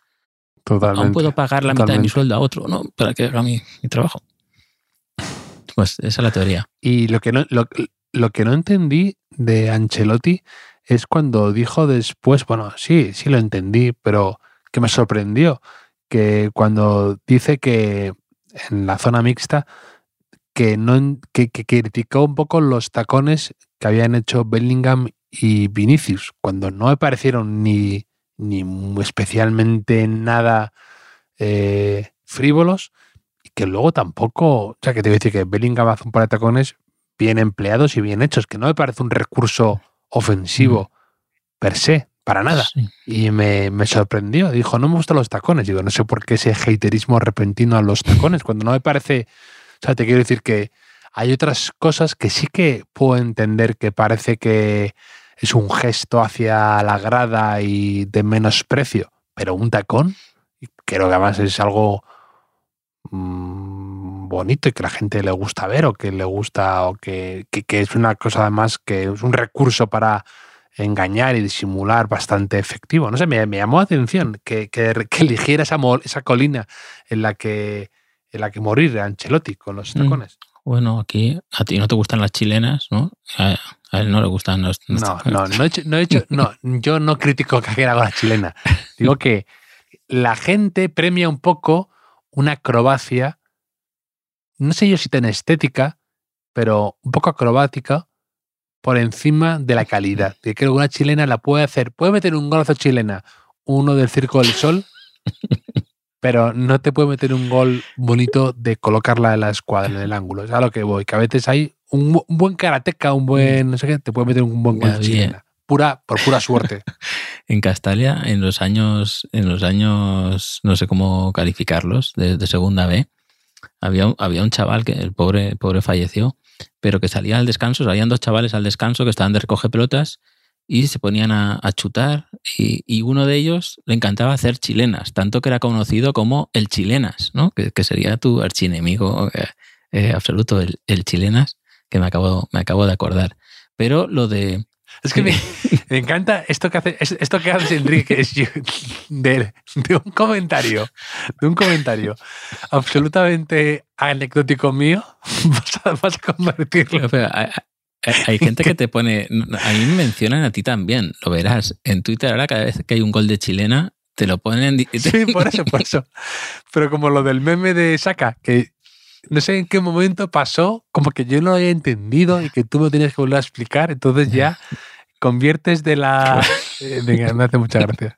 aún puedo pagar la mitad de mi sueldo a otro, ¿no? Para que haga mi, trabajo. Pues esa es la teoría. Y lo que no, lo, lo que no entendí de Ancelotti es cuando dijo después, bueno, sí, sí lo entendí, pero que me sorprendió, que cuando dice que en la zona mixta, que, no, que, criticó un poco los tacones que habían hecho Bellingham y Vinicius, cuando no me parecieron ni, ni especialmente nada eh, frívolos, y que luego tampoco, o sea, que te voy a decir que Bellingham hace un par de tacones bien empleados y bien hechos, que no me parece un recurso ofensivo per se, para nada. Y me, sorprendió. Dijo, no me gustan los tacones. Digo, no sé por qué ese haterismo repentino a los tacones, cuando no me parece. O sea, te quiero decir que hay otras cosas que sí que puedo entender que parece que es un gesto hacia la grada y de menosprecio, pero un tacón, creo que además es algo mm, bonito y que la gente le gusta ver o que le gusta o que, que es una cosa además que es un recurso para engañar y disimular bastante efectivo. No sé, me, llamó la atención que, que, eligiera esa, esa colina en la que en la que morir Ancelotti con los mm. tacones. Bueno, aquí a ti no te gustan las chilenas, ¿no? A, él no le gustan los, no, no, no, he hecho, no, he hecho, no, yo no critico que haga la chilena. Digo que la gente premia un poco una acrobacia, no sé yo si tan estética, pero un poco acrobática, por encima de la calidad. Que creo que una chilena la puede hacer. Puede meter un golazo chilena, uno del Circo del Sol, pero no te puede meter un gol bonito de colocarla en la escuadra, en el ángulo. Es a lo que voy. Que a veces hay un, buen karateca, un buen. no sé qué, te puede meter un buen gol chilena. Pura, por pura suerte. en Castalia, en los años, en los años, no sé cómo calificarlos, de, segunda B, había, había un chaval que el pobre, el pobre falleció pero que salían al descanso, salían dos chavales al descanso que estaban de recoge pelotas y se ponían a, chutar y, uno de ellos le encantaba hacer chilenas, tanto que era conocido como el chilenas, ¿no? que, sería tu archienemigo eh, eh, absoluto, el, chilenas, que me acabo, me acabo de acordar. Pero lo de. Es que me, me encanta esto que hace, es- esto que hace Enrique es de, de un comentario, de un comentario absolutamente anecdótico mío, vas a, vas a convertirlo. Pero hay, hay- gente que te pone. A mí me mencionan a ti también, lo verás. En Twitter ahora, cada vez que hay un gol de chilena, te lo ponen. Sí, por eso, por eso. Pero como lo del meme de Saka, que no sé en qué momento pasó, como que yo no lo había entendido y que tú me tenías que volver a explicar, entonces ya conviertes de la... Eh, Venga, me hace mucha gracia.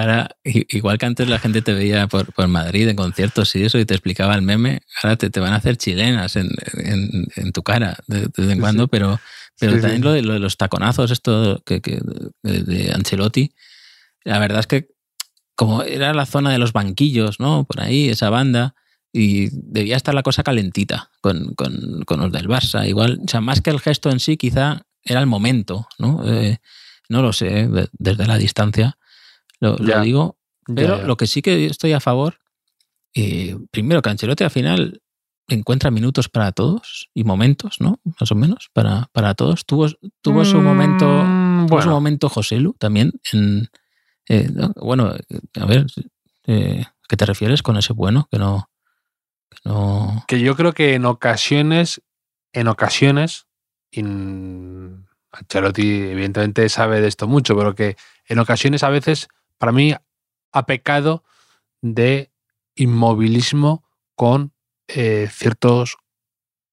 Ahora, igual que antes la gente te veía por, por Madrid en conciertos y eso y te explicaba el meme, ahora te, te van a hacer chilenas en, en- en tu cara de, de vez en Sí, cuando, sí. pero, pero Sí, sí. también Lo, de, lo de los taconazos, esto que, que- de, Ancelotti, la verdad es que como era la zona de los banquillos, ¿no? Por ahí, esa banda, y debía estar la cosa calentita con, con- con los del Barça. Igual, o sea, más que el gesto en sí, quizá era el momento, ¿no? Eh, no lo sé, de- desde la distancia lo, digo, pero lo que sí que estoy a favor, eh, primero que Ancelotti al final encuentra minutos para todos y momentos, ¿no? Más o menos, para, para todos. Tuvo, tuvo su momento, Mm, tuvo su momento Joselu también. En, eh, no, bueno, a ver, eh, ¿qué te refieres con ese bueno? Que no. Que no que yo creo que en ocasiones, en ocasiones, Ancelotti evidentemente sabe de esto mucho, pero que en ocasiones a veces, para mí, ha pecado de inmovilismo con eh, ciertos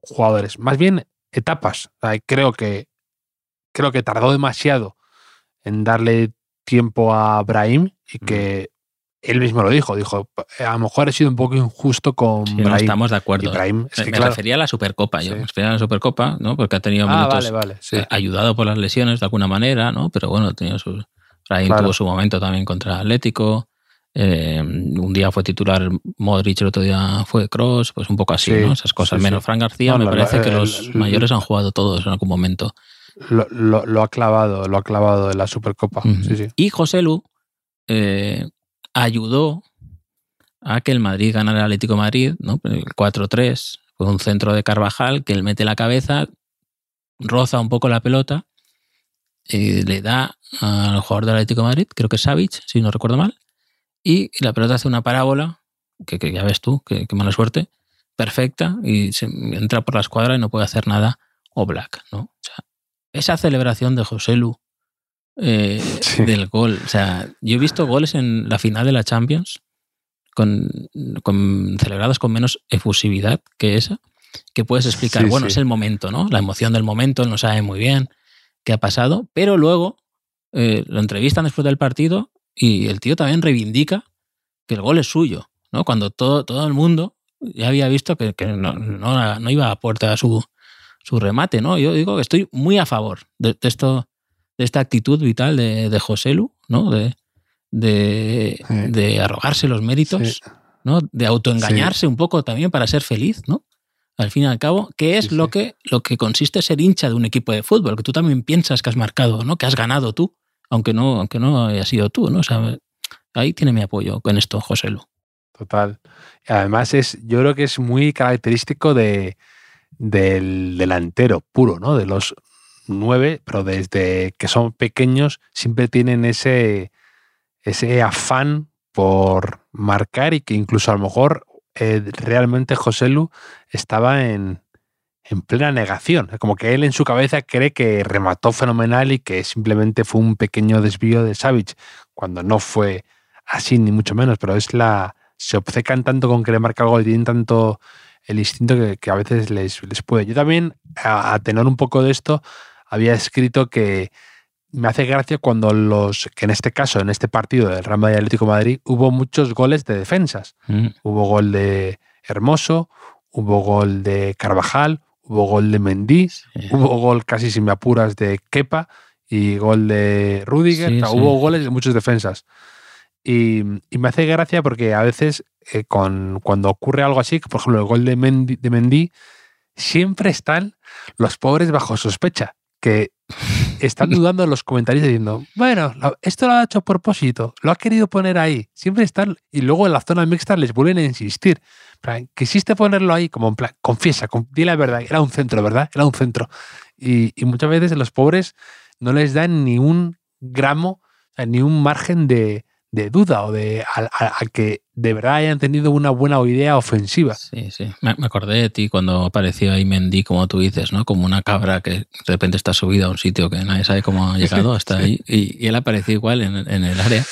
jugadores. Más bien etapas. O sea, creo que creo que tardó demasiado en darle tiempo a Brahim y que él mismo lo dijo. Dijo, a lo mejor he sido un poco injusto con sí, no Brahim. estamos de acuerdo. Brahim, es me que me claro. refería a la Supercopa, yo. Sí. Me refería a la Supercopa, ¿no? Porque ha tenido Ah, minutos vale, vale. Sí. ayudado por las lesiones de alguna manera, ¿no? Pero bueno, ha tenido sus. Claro. tuvo su momento también contra Atlético. eh, un día fue titular Modric, el otro día fue Cross, pues un poco así, Sí, ¿no? Esas cosas. sí, Menos sí. Fran García, No, me parece que el- los el- mayores han jugado todos en algún momento. Lo, lo- lo ha clavado, lo ha clavado en la Supercopa. Y José Lu eh, ayudó a que el Madrid ganara el Atlético de Madrid, ¿no? El 4-3, con un centro de Carvajal que él mete la cabeza, roza un poco la pelota y le da al jugador del Atlético de Madrid, creo que es Savic, si no recuerdo mal, y la pelota hace una parábola, que, que ya ves tú, que, que mala suerte, perfecta, y se entra por la escuadra y no puede hacer nada o Black, ¿no? O sea, esa celebración de José Lu eh, Sí. del gol. O sea, yo he visto goles en la final de la Champions con, con- celebrados con menos efusividad que esa, que puedes explicar, Sí, bueno, sí. es el momento, ¿no? La emoción del momento, él no sabe muy bien qué ha pasado, pero luego eh, lo entrevistan después del partido y el tío también reivindica que el gol es suyo, ¿no? Cuando todo, todo el mundo ya había visto que, que no, no- no iba a puerta su, su remate, ¿no? Yo digo que estoy muy a favor de, de esto, de esta actitud vital de, de José Lu, ¿no? De, de, Sí. de arrogarse los méritos, Sí. ¿no? De autoengañarse un poco también para ser feliz, ¿no? Al fin y al cabo, que es Sí, lo sí. que lo que consiste ser hincha de un equipo de fútbol, que tú también piensas que has marcado, ¿no? Que has ganado tú, aunque no, aunque no haya sido tú, ¿no? O sea, ahí tiene mi apoyo con esto, José Lu. Total. Además, es, yo creo que es muy característico de, del delantero puro, ¿no? De los nueve, pero desde que son pequeños siempre tienen ese, ese afán por marcar y que incluso a lo mejor eh, realmente José Lu estaba en, en plena negación. Como que él en su cabeza cree que remató fenomenal y que simplemente fue un pequeño desvío de Savic, cuando no fue así, ni mucho menos, pero es la. Se obcecan tanto con querer marcar gol y tienen tanto el instinto que, que a veces les, les puede. Yo también, a, a tener un poco de esto, había escrito que me hace gracia cuando los, que en este caso, en este partido del Real Madrid Atlético de Madrid, hubo muchos goles de defensas. Mm. Hubo gol de Hermoso, hubo gol de Carvajal, hubo gol de Mendy, Sí. hubo gol casi sin me apuras de Kepa y gol de Rudiger. Sí, O sea, sí. Hubo goles de muchos defensas. Y, y me hace gracia porque a veces eh, con, cuando ocurre algo así, por ejemplo el gol de Mendy, de Mendy, siempre están los pobres bajo sospecha, que están dudando en los comentarios diciendo, bueno, esto lo ha hecho a propósito, lo ha querido poner ahí, siempre están, y luego en la zona mixta les vuelven a insistir. quisiste ponerlo ahí como en plan, confiesa, di la verdad, era un centro, ¿verdad? Era un centro. Y, muchas veces los pobres no les dan ni un gramo, ni un margen de, de duda o de a, que de verdad hayan tenido una buena idea ofensiva. Sí, sí. Me, acordé de ti cuando apareció ahí Mendy, como tú dices, ¿no? Como una cabra que de repente está subida a un sitio que nadie sabe cómo ha llegado hasta ahí. Y, él apareció igual en, el área.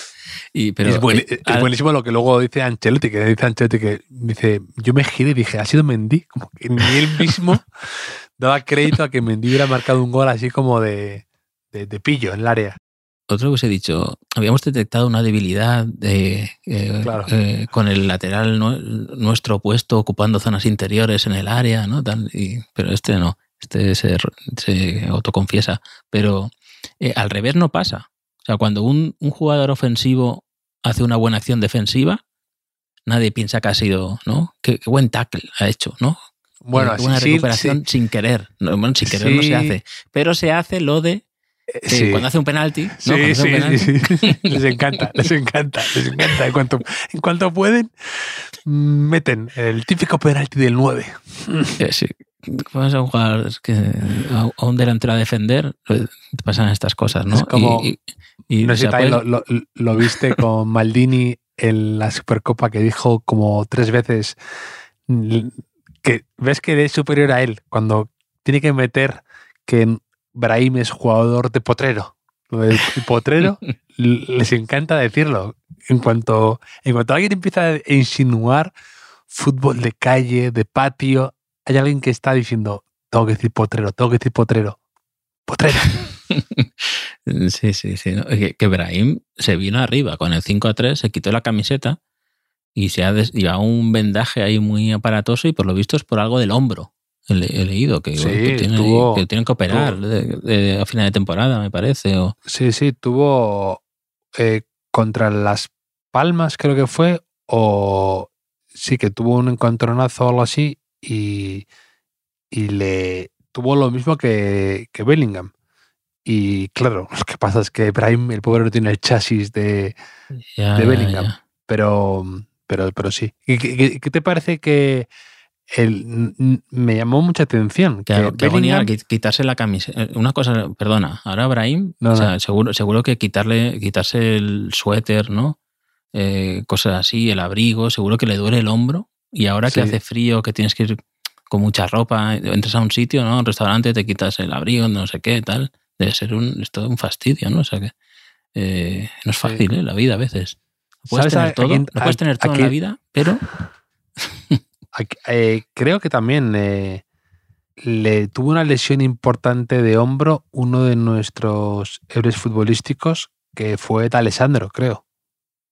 Y, pero, es, es buenísimo lo que luego dice Ancelotti, que dice Ancelotti que dice, yo me giré y dije, ha sido Mendy, como que ni él mismo daba crédito a que Mendy hubiera marcado un gol así como de, de, de pillo en el área otro que os he dicho, habíamos detectado una debilidad de, eh, eh, con el lateral nuestro puesto ocupando zonas interiores en el área, ¿no? pero este no, este se, autoconfiesa. Pero eh, al revés no pasa. O sea, cuando un, jugador ofensivo hace una buena acción defensiva, nadie piensa que ha sido, ¿no? Qué, buen tackle ha hecho, ¿no? Bueno, una recuperación sin querer. bueno, sin querer no se hace. Pero se hace lo de cuando hace un penalti. Sí, sí, Les encanta, les encanta, les encanta. En cuanto, en cuanto pueden, meten el típico penalti del 9. Sí. Vas a jugar a un delantero a defender, te pasan estas cosas, ¿no? y, no sé si lo, lo, viste con Maldini en la Supercopa que dijo como tres veces que ves que es superior a él cuando tiene que meter que Brahim es jugador de potrero. El potrero les encanta decirlo. En cuanto, en cuanto alguien empieza a insinuar fútbol de calle, de patio, hay alguien que está diciendo, tengo que decir potrero, tengo que decir potrero. Potrero. Sí, sí, sí. Que, Brahim se vino arriba con el 5 a 3, se quitó la camiseta y se ha llevado un vendaje ahí muy aparatoso y por lo visto es por algo del hombro. He, leído que, tienen que operar a final de temporada, me parece. O... Sí, sí, tuvo eh, contra las Palmas, creo que fue, o sí que tuvo un encontronazo o algo así y, y le tuvo lo mismo que, que, Bellingham. Y claro, lo que pasa es que Prime, el pobre, no tiene el chasis de, de Bellingham. Pero, pero, pero sí. ¿Y qué, qué te parece que me llamó mucha atención. que quitarse la camisa. Eh, una cosa, perdona, ahora Brahim, seguro, seguro que quitarle, quitarse el suéter, ¿no? Eh, cosas así, el abrigo, seguro que le duele el hombro. Y ahora que hace frío, que tienes que ir con mucha ropa, entras a un sitio, ¿no? Un restaurante, te quitas el abrigo, no sé qué, tal. Debe ser un, es todo un fastidio, ¿no? O sea que eh, no es fácil, ¿eh? La vida a veces. puedes tener todo, no puedes tener todo en la vida, pero eh, creo que también eh, le tuvo una lesión importante de hombro uno de nuestros héroes futbolísticos, que fue Alessandro, creo.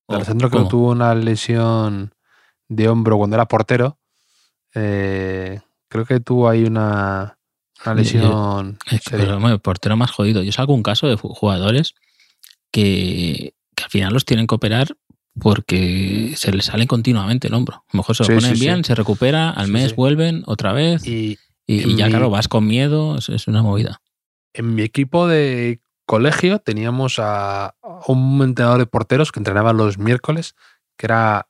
Oh, Alessandro que tuvo una lesión de hombro cuando era portero. Eh, creo que tuvo ahí una, lesión. el portero más jodido. Yo salgo un caso de jugadores que, que al final los tienen que operar porque se les sale continuamente el hombro. A lo mejor se lo ponen bien, se recupera, al mes vuelven otra vez y, ya, claro, vas con miedo, es, una movida. En mi equipo de colegio teníamos a un entrenador de porteros que entrenaba los miércoles, que era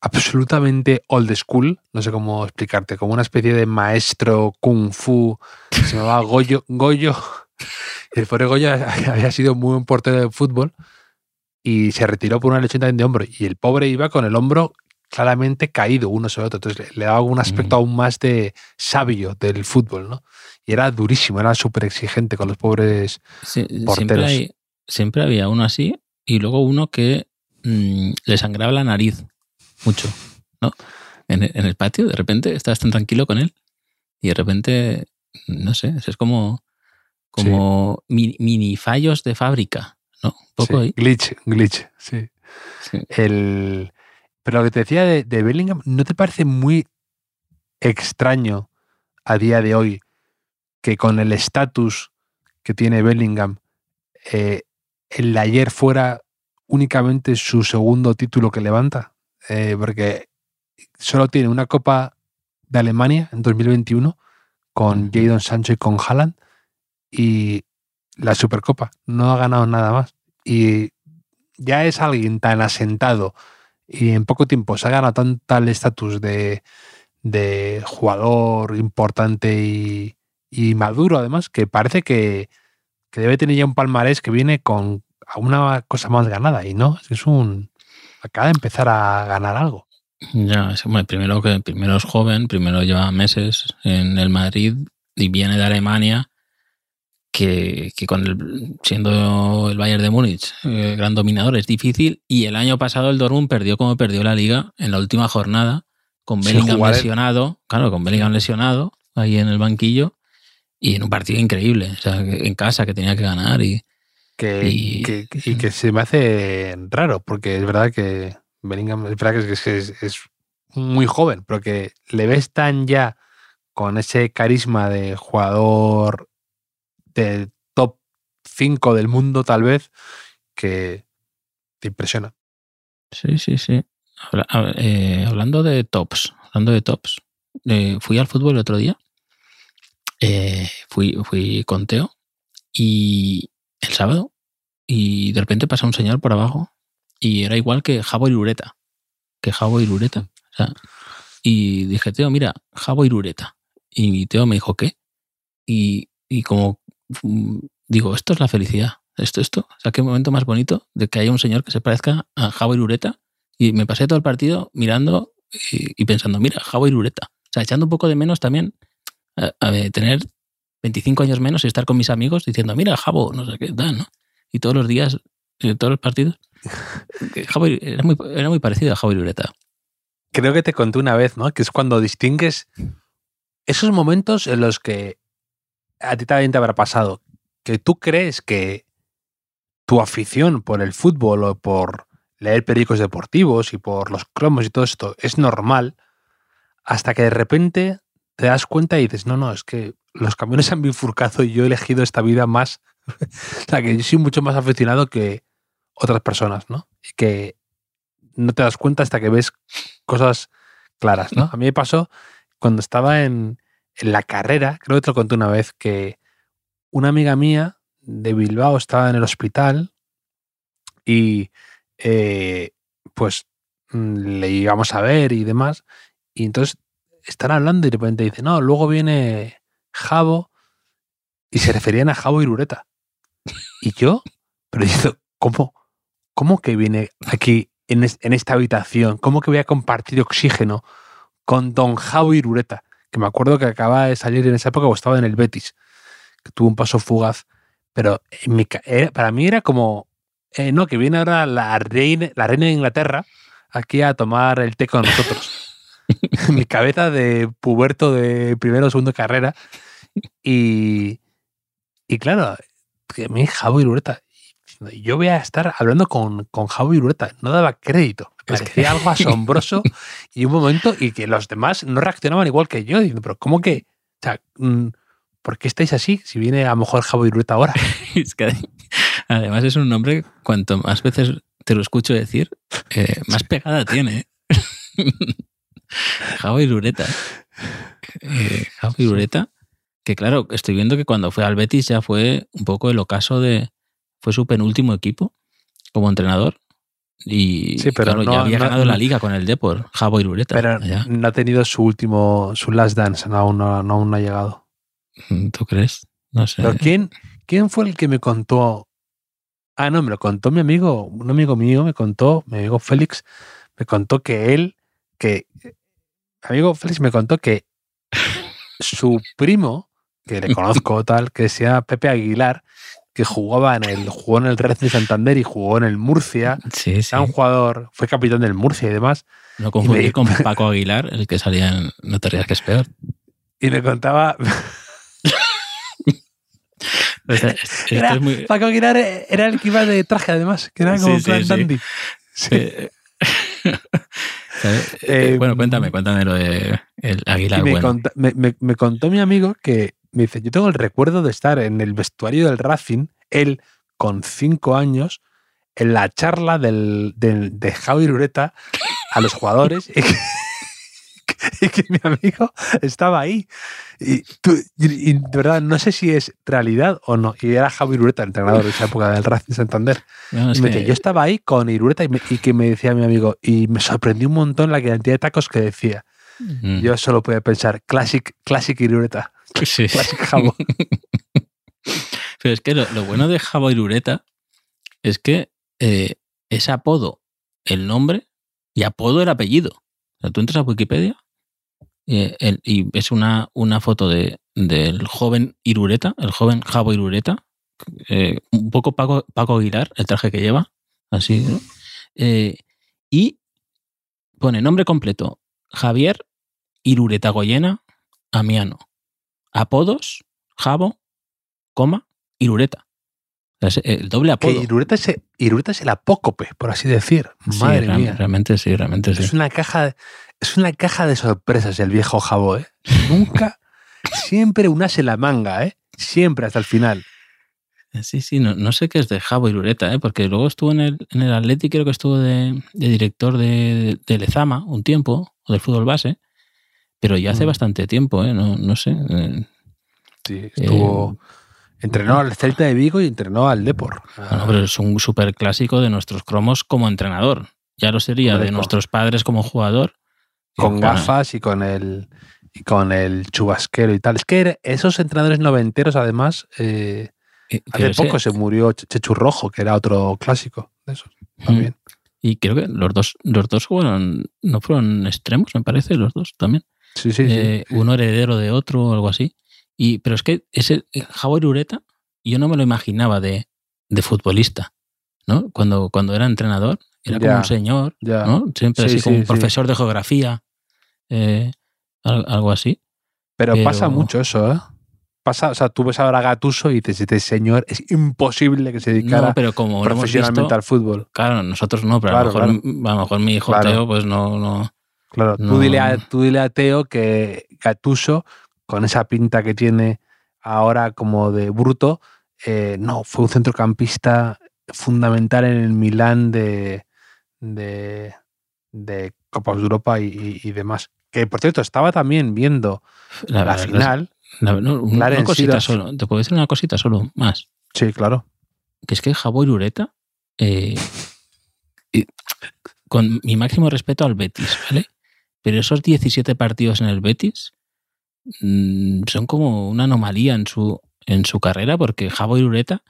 absolutamente old school, no sé cómo explicarte, como una especie de maestro kung fu, se llamaba Goyo. Goyo. El pobre Goyo había sido muy buen portero de fútbol y se retiró por una lesión también de hombro. Y el pobre iba con el hombro claramente caído uno sobre otro. Entonces le, daba un aspecto aún más de sabio del fútbol, ¿no? Y era durísimo, era súper exigente con los pobres porteros. Siempre, había uno así y luego uno que mm, le sangraba la nariz mucho, ¿no? En, el patio, de repente estabas tan tranquilo con él y de repente, no sé, es como, como mini fallos de fábrica. ¿No? poco ahí. Glitch, glitch, sí. El, pero lo que te decía de, Bellingham, ¿no te parece muy extraño a día de hoy que con el estatus que tiene Bellingham, eh, el de ayer fuera únicamente su segundo título que levanta? Eh, porque solo tiene una Copa de Alemania en 2021 con Jadon Sancho y con Haaland y la Supercopa. No ha ganado nada más. Y ya es alguien tan asentado y en poco tiempo se ha ganado tal estatus de, de jugador importante y, maduro además, que parece que, debe tener ya un palmarés que viene con una cosa más ganada y no, es un acaba de empezar a ganar algo. Ya, es, bueno, primero que primero es joven, primero lleva meses en el Madrid y viene de Alemania, que, que con el, siendo el Bayern de Múnich eh, gran dominador es difícil. Y el año pasado el Dortmund perdió como perdió la liga en la última jornada, con Bellingham lesionado, claro, con Bellingham lesionado ahí en el banquillo y en un partido increíble, o sea, en casa que tenía que ganar y Que, Y- que- y que se me hace raro, porque es verdad que Bellingham es verdad que es, que es- es muy joven, pero que le ves tan ya con ese carisma de jugador de top 5 del mundo, tal vez, que te impresiona. Sí, sí, sí. Eh, hablando de tops, hablando de tops, eh, fui al fútbol el otro día. eh, fui, fui con Teo y el sábado y de repente pasa un señor por abajo y era igual que Javo Irureta. Que Javo Irureta. O sea, y dije, Teo, mira, Javo Irureta. Y Teo me dijo, ¿qué? Y, y como digo, esto es la felicidad. Esto, esto. O sea, qué momento más bonito de que haya un señor que se parezca a Javo Irureta. Y me pasé todo el partido mirando y, y pensando, mira, Javo Irureta. O sea, echando un poco de menos también a, tener 25 años menos y estar con mis amigos diciendo, mira, Javo, no sé qué tal, ¿no? Y todos los días, en todos los partidos. Javo era, muy, era muy parecido a Javo Irureta. Creo que te conté una vez, ¿no? Que es cuando distingues esos momentos en los que a ti también te habrá pasado, que tú crees que tu afición por el fútbol o por leer periódicos deportivos y por los cromos y todo esto es normal, hasta que de repente te das cuenta y dices, no, no, es que los camiones se han bifurcado y yo he elegido esta vida más, o sea, que yo soy mucho más aficionado que otras personas, ¿no? Y que no te das cuenta hasta que ves cosas claras, ¿no? A mí me pasó cuando estaba en, en la carrera, creo que te lo conté una vez, que una amiga mía de Bilbao estaba en el hospital y eh, pues mm, le íbamos a ver y demás. Y entonces están hablando y de repente dice, no, luego viene Javo y se referían a Javo Irureta. Y yo, pero ¿cómo? ¿Cómo que viene aquí en, es- en esta habitación? ¿Cómo que voy a compartir oxígeno con Don Javo Irureta? Que me acuerdo que acaba de salir en esa época o estaba en el Betis, que tuvo un paso fugaz. Pero para mí era como, eh, no, que viene ahora la reina, la reina de Inglaterra aquí a tomar el té con nosotros. mi cabeza de puberto de primero o segundo carrera. Y, y claro, que a mí y Yo voy a estar hablando con, con Javo Irureta. No daba crédito. Me Es que- parecía algo asombroso y un momento y que los demás no reaccionaban igual que yo. Diciendo, pero ¿cómo que? O sea, mm, ¿por qué estáis así? Si viene a lo mejor Javo Irureta ahora. Es que además es un nombre, cuanto más veces te lo escucho decir, eh, más pegada tiene. Javo Irureta. Eh, Javo Irureta, que claro, estoy viendo que cuando fue al Betis ya fue un poco el ocaso de... Fue su penúltimo equipo como entrenador. Y Sí, pero claro, no- ya había no- ganado la liga con el Depor, Javo Irureta. Pero ya. no ha tenido su último, su last dance. No, aún no, aún no ha llegado. ¿Tú crees? No sé. Pero ¿quién, ¿quién fue el que me contó? Ah, no, me lo contó mi amigo, un amigo mío me contó, mi amigo Félix, me contó que él, que mi amigo Félix me contó que su primo, que le conozco tal, que se llama Pepe Aguilar, que jugaba en el, jugó en el Racing de Santander y jugó en el Murcia, Sí, sí. era un jugador, fue capitán del Murcia y demás, No confundir me- con Paco Aguilar, el que salía en No te rías que es peor. y me contaba, Era- muy- Paco Aguilar era el que iba de traje además, que era como en sí, plan sí. dandy. Sí. Eh. Eh, Eh, bueno, cuéntame, cuéntame lo de el Aguilar Y me, bueno. conta- me- me- me contó mi amigo que me dice, yo tengo el recuerdo de estar en el vestuario del Racing, él con cinco años, en la charla del, del- de Javi Ureta a los jugadores y que, y que mi amigo estaba ahí. Y, tú, y, y de verdad, no sé si es realidad o no. Y era Javi Irureta, entrenador de esa época del Racing Santander. No, es Y me que- decía, yo estaba ahí con Irureta me- y que me decía mi amigo, y me sorprendió un montón la cantidad de tacos que decía. Mm. Yo solo podía pensar, classic, classic Irureta, Sí. Jabo. Pero es que lo, lo bueno de Jabo Irureta es que eh, es apodo el nombre y apodo el apellido. O sea, tú entras a Wikipedia eh, el- y es una, una foto de, del joven Irureta, el joven Jabo Irureta, eh, un poco Paco, Paco Aguilar, el traje que lleva, así, ¿no? Eh, y pone nombre completo, Javier Irureta Goyena Amiano. Apodos, Jabo, coma, Irureta. O sea, el doble Que apodo. Irureta es, Irureta es el apócope, por así decir. Sí, Madre real- mía. Realmente sí, realmente sí. Es una caja, es una caja de sorpresas el viejo Jabo, ¿eh? Nunca, siempre un as en la manga, ¿eh? Siempre hasta el final. Sí, sí, no, no sé qué es de Jabo Irureta, ¿eh? porque luego estuvo en el, en el Atleti, creo que estuvo de, de director de, de Lezama un tiempo, o del fútbol base, pero ya hace Mm. bastante tiempo, ¿eh? no, no sé. eh, Sí, estuvo. entrenó al Celta de Vigo y entrenó al Depor. Bueno, pero es un súper clásico de nuestros cromos como entrenador. Ya lo sería de nuestros padres como jugador. con gafas y con el y con el chubasquero y tal. Es que esos entrenadores noventeros, además, eh, eh, hace poco se murió Che- Chechu Rojo, que era otro clásico de esos también. Y creo que los dos, los dos fueron, no fueron extremos, me parece, los dos también. Sí, sí, sí. Eh, Uno heredero de otro o algo así. Y, pero es que ese eh, Javo Irureta, yo no me lo imaginaba de, de futbolista, ¿no? Cuando, cuando era entrenador, era como Ya, un señor, ya. ¿no? Siempre Sí, así como un profesor de geografía, eh, al- algo así. Pero, pero- pasa mucho eso, ¿eh? Pasa, o sea, tú ves ahora a Gatuso y dices, este señor es imposible que se dedicara No, pero como profesionalmente visto, al fútbol. claro, nosotros no, pero Claro, a, lo mejor, a lo mejor mi hijo Claro. Teo, pues no, no. Claro, No. tú, dile a, tú dile a Teo que Gatuso, con esa pinta que tiene ahora como de bruto, eh, no, fue un centrocampista fundamental en el Milán de, de, de Copa de Europa y, y- y demás. Que por cierto, estaba también viendo La, final. la- no, una cosita solo. Te puedo decir una cosita solo más. Sí, claro. que es que Jabo Irureta, eh, y- con mi máximo respeto al Betis, ¿vale? Pero esos 17 partidos en el Betis mm, son como una anomalía en su, en su carrera, porque Jabo Irureta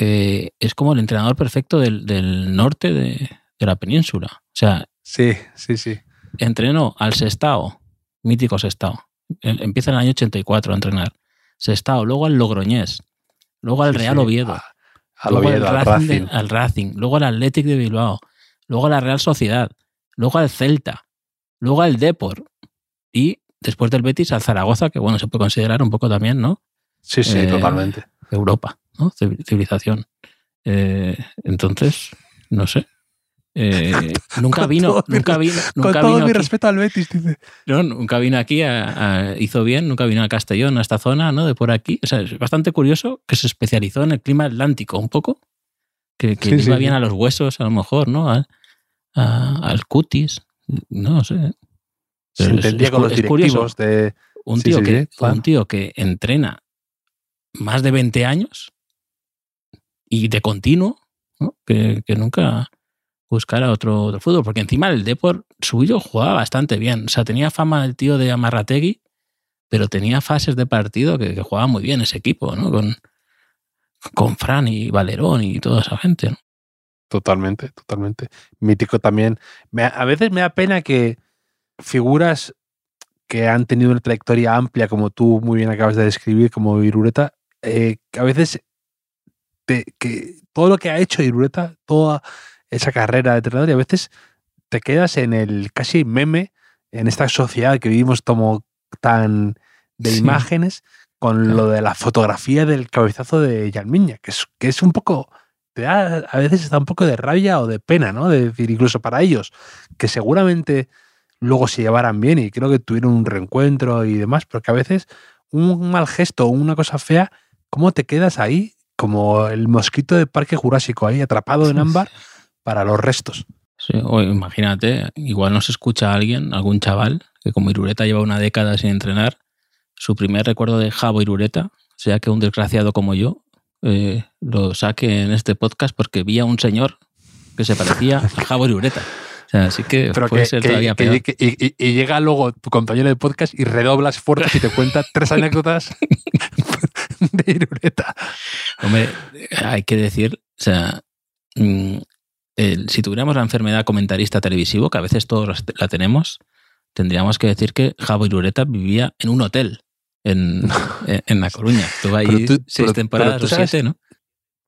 eh, es como el entrenador perfecto del, del norte de, de la península. O sea, Sí, sí, sí. entrenó al Sestao, mítico Sestao. Em- Empieza en el año 84 a entrenar. Sestao, luego al Logroñés, luego al Real sí. Oviedo, A- Al luego Oviedo, al al Racing, de- Racing. al Racing, luego al Athletic de Bilbao, luego a la Real Sociedad, luego al Celta, luego al Depor y después del Betis al Zaragoza, que bueno, se puede considerar un poco también, ¿no? Sí, sí, Eh, totalmente. Europa, ¿no? Civil- Civilización. Eh, entonces, no sé. Eh, nunca vino, nunca vino, Con todo vino mi aquí. respeto al Betis, dice. No, nunca vino aquí, a- a- hizo bien, nunca vino a Castellón, a esta zona, ¿no? De por aquí. O sea, es bastante curioso que se especializó en el clima atlántico un poco, que, que Sí, iba sí. bien a los huesos, a lo mejor, ¿no? A- al cutis, no sé. Se Pero es- entendía con los directivos de... Un tío, sí, que, claro. un tío que entrena más de 20 años y de continuo, ¿no? que, que nunca buscara otro, otro fútbol, porque encima el Depor suyo jugaba bastante bien. O sea, tenía fama el tío de Amarrategui, pero tenía fases de partido que, que jugaba muy bien ese equipo, ¿no? Con, con Fran y Valerón y toda esa gente, ¿no? Totalmente, totalmente. Mítico también. Me- a veces me da pena que figuras que han tenido una trayectoria amplia, como tú muy bien acabas de describir, como Irureta, eh, que a veces te- que todo lo que ha hecho Irureta, toda esa carrera de entrenador, y a veces te quedas en el casi meme, en esta sociedad que vivimos como tan de Sí. imágenes, con lo de la fotografía del cabezazo de Yalmiña, que es, que es un poco te da a veces está un poco de rabia o de pena, ¿no? De decir, incluso para ellos, que seguramente luego se llevaran bien y creo que tuvieron un reencuentro y demás, porque a veces un mal gesto o una cosa fea, ¿cómo te quedas ahí? Como el mosquito de Parque Jurásico ahí atrapado en ámbar para los restos. Sí, o imagínate, igual nos escucha alguien, algún chaval que como Irureta lleva una década sin entrenar, su primer recuerdo de Javo Irureta, sea que un desgraciado como yo eh, lo saque en este podcast porque vi a un señor que se parecía a Javo. O sea, así que Pero puede que, ser que- todavía que- peor. que- y, llega luego tu compañero de podcast y redoblas fuerzas y te cuenta tres anécdotas de Irureta. Hombre, hay que decir, o sea, mm, el- si tuviéramos la enfermedad comentarista televisivo, que a veces todos la tenemos, tendríamos que decir que Javo Irureta vivía en un hotel en, en, La Coruña. Estuvo ahí Pero tú- seis pero- temporadas pero tú o sabes- siete, ¿no?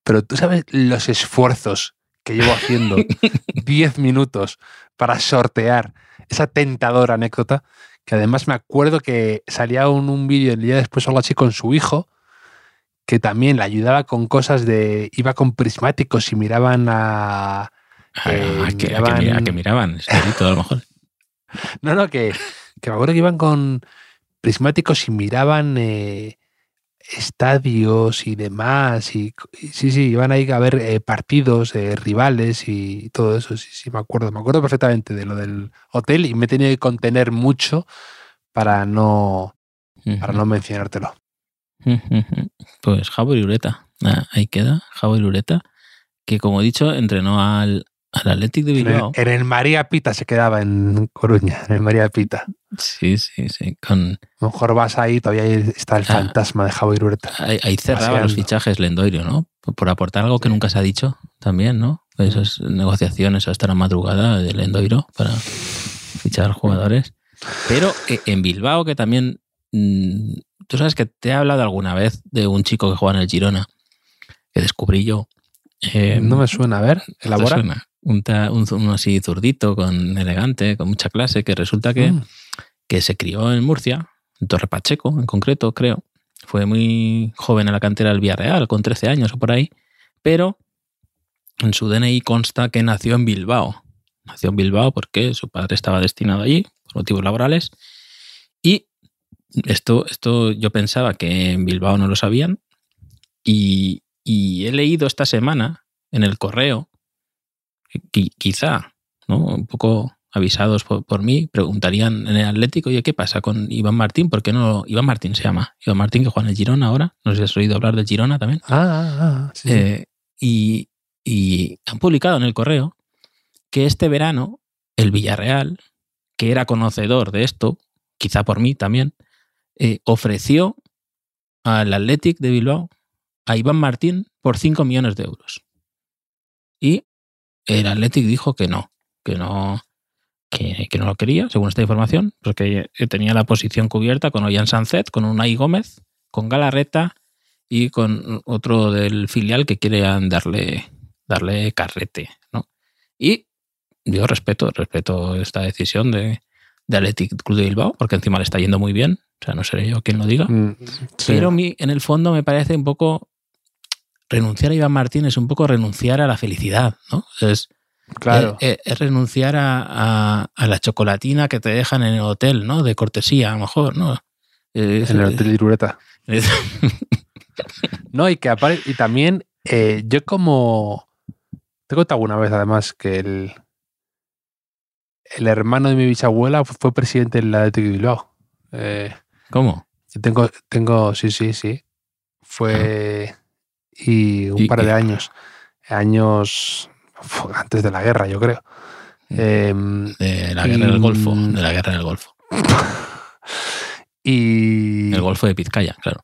Pero tú sabes los esfuerzos que llevo haciendo 10 minutos para sortear esa tentadora anécdota, que además me acuerdo que salía un, un vídeo el día después algo así con su hijo, que también le ayudaba con cosas de... iba con prismáticos y miraban a... Ah, Eh, a, que, a que miraban- mira- a que miraban, Estelito, a lo mejor. No, no, que, que me acuerdo que iban con prismáticos y miraban eh, estadios y demás. Y, y sí, sí, iban ahí a ver eh, partidos, eh, rivales y todo eso. Sí, sí, me acuerdo. Me acuerdo perfectamente de lo del hotel y me he tenido que contener mucho para no, para no mencionártelo. Pues Javo Irureta, Ah, ahí queda, Javo Irureta, que como he dicho, entrenó al, al Athletic de En el, Bilbao. en el María Pita se quedaba en Coruña, en el María Pita. Sí, sí, sí. Con, A lo mejor vas ahí, todavía está el Ah. fantasma de Javo Irureta. ahí, ahí cerraba los Paseando. fichajes Lendoiro, ¿no? Por, por aportar algo que nunca se ha dicho también, ¿no? Esas negociaciones hasta la madrugada de Lendoiro para fichar jugadores. Pero eh, en Bilbao, que también. mm, Tú sabes que te he hablado alguna vez de un chico que juega en el Girona, que descubrí yo. Eh, no me suena, a ver, ¿te elabora. suena? Un, ta- un- uno así zurdito, con elegante, con mucha clase, que resulta que, Mm. Que se crió en Murcia, en Torre Pacheco en concreto, creo. Fue muy joven en la cantera del Villarreal, con 13 años o por ahí, pero en su DNI consta que nació en Bilbao. Nació en Bilbao porque su padre estaba destinado allí por motivos laborales. Y esto, esto yo pensaba que en Bilbao no lo sabían. Y, y he leído esta semana en el correo, quizá, ¿no? un poco avisados por, por mí, preguntarían en el Atlético, oye, ¿qué pasa con Iván Martín? ¿Por qué no? Iván Martín se llama. Iván Martín que juega en el Girona ahora. No sé si has oído hablar del Girona también. Ah, ah, ah, sí, sí. Eh, y, y han publicado en el correo que este verano el Villarreal, que era conocedor de esto, quizá por mí también, eh, ofreció al Athletic de Bilbao a Iván Martín por 5 millones de euros. Y el Athletic dijo que no, que no, que, que no lo quería, según esta información, porque tenía la posición cubierta con Ollán Sanzet, con Unai Gómez, con Galarreta y con otro del filial que quiere darle, darle carrete. ¿no? Y yo respeto, respeto esta decisión de, de Athletic Club de Bilbao, porque encima le está yendo muy bien. O sea, no seré yo quien lo diga. Mm, sí. Pero mi- en el fondo me parece un poco renunciar a Iván Martín es un poco renunciar a la felicidad, ¿no? Es, claro. es, es renunciar a, a- a la chocolatina que te dejan en el hotel, ¿no? De cortesía, a lo mejor, ¿no? Es- en el hotel de Irureta. es- No, y que apare- y también eh, yo como te he contado alguna vez además que el el hermano de mi bisabuela fu- fue presidente del Atlético de Bilbao. Eh, ¿Cómo? yo tengo, tengo, sí, sí, sí. Fue y un ¿Y par qué? de años, años antes de la guerra, yo creo. Em, De la guerra del Golfo. Mm. De la guerra del Golfo. y El Golfo de Pizcaya, claro.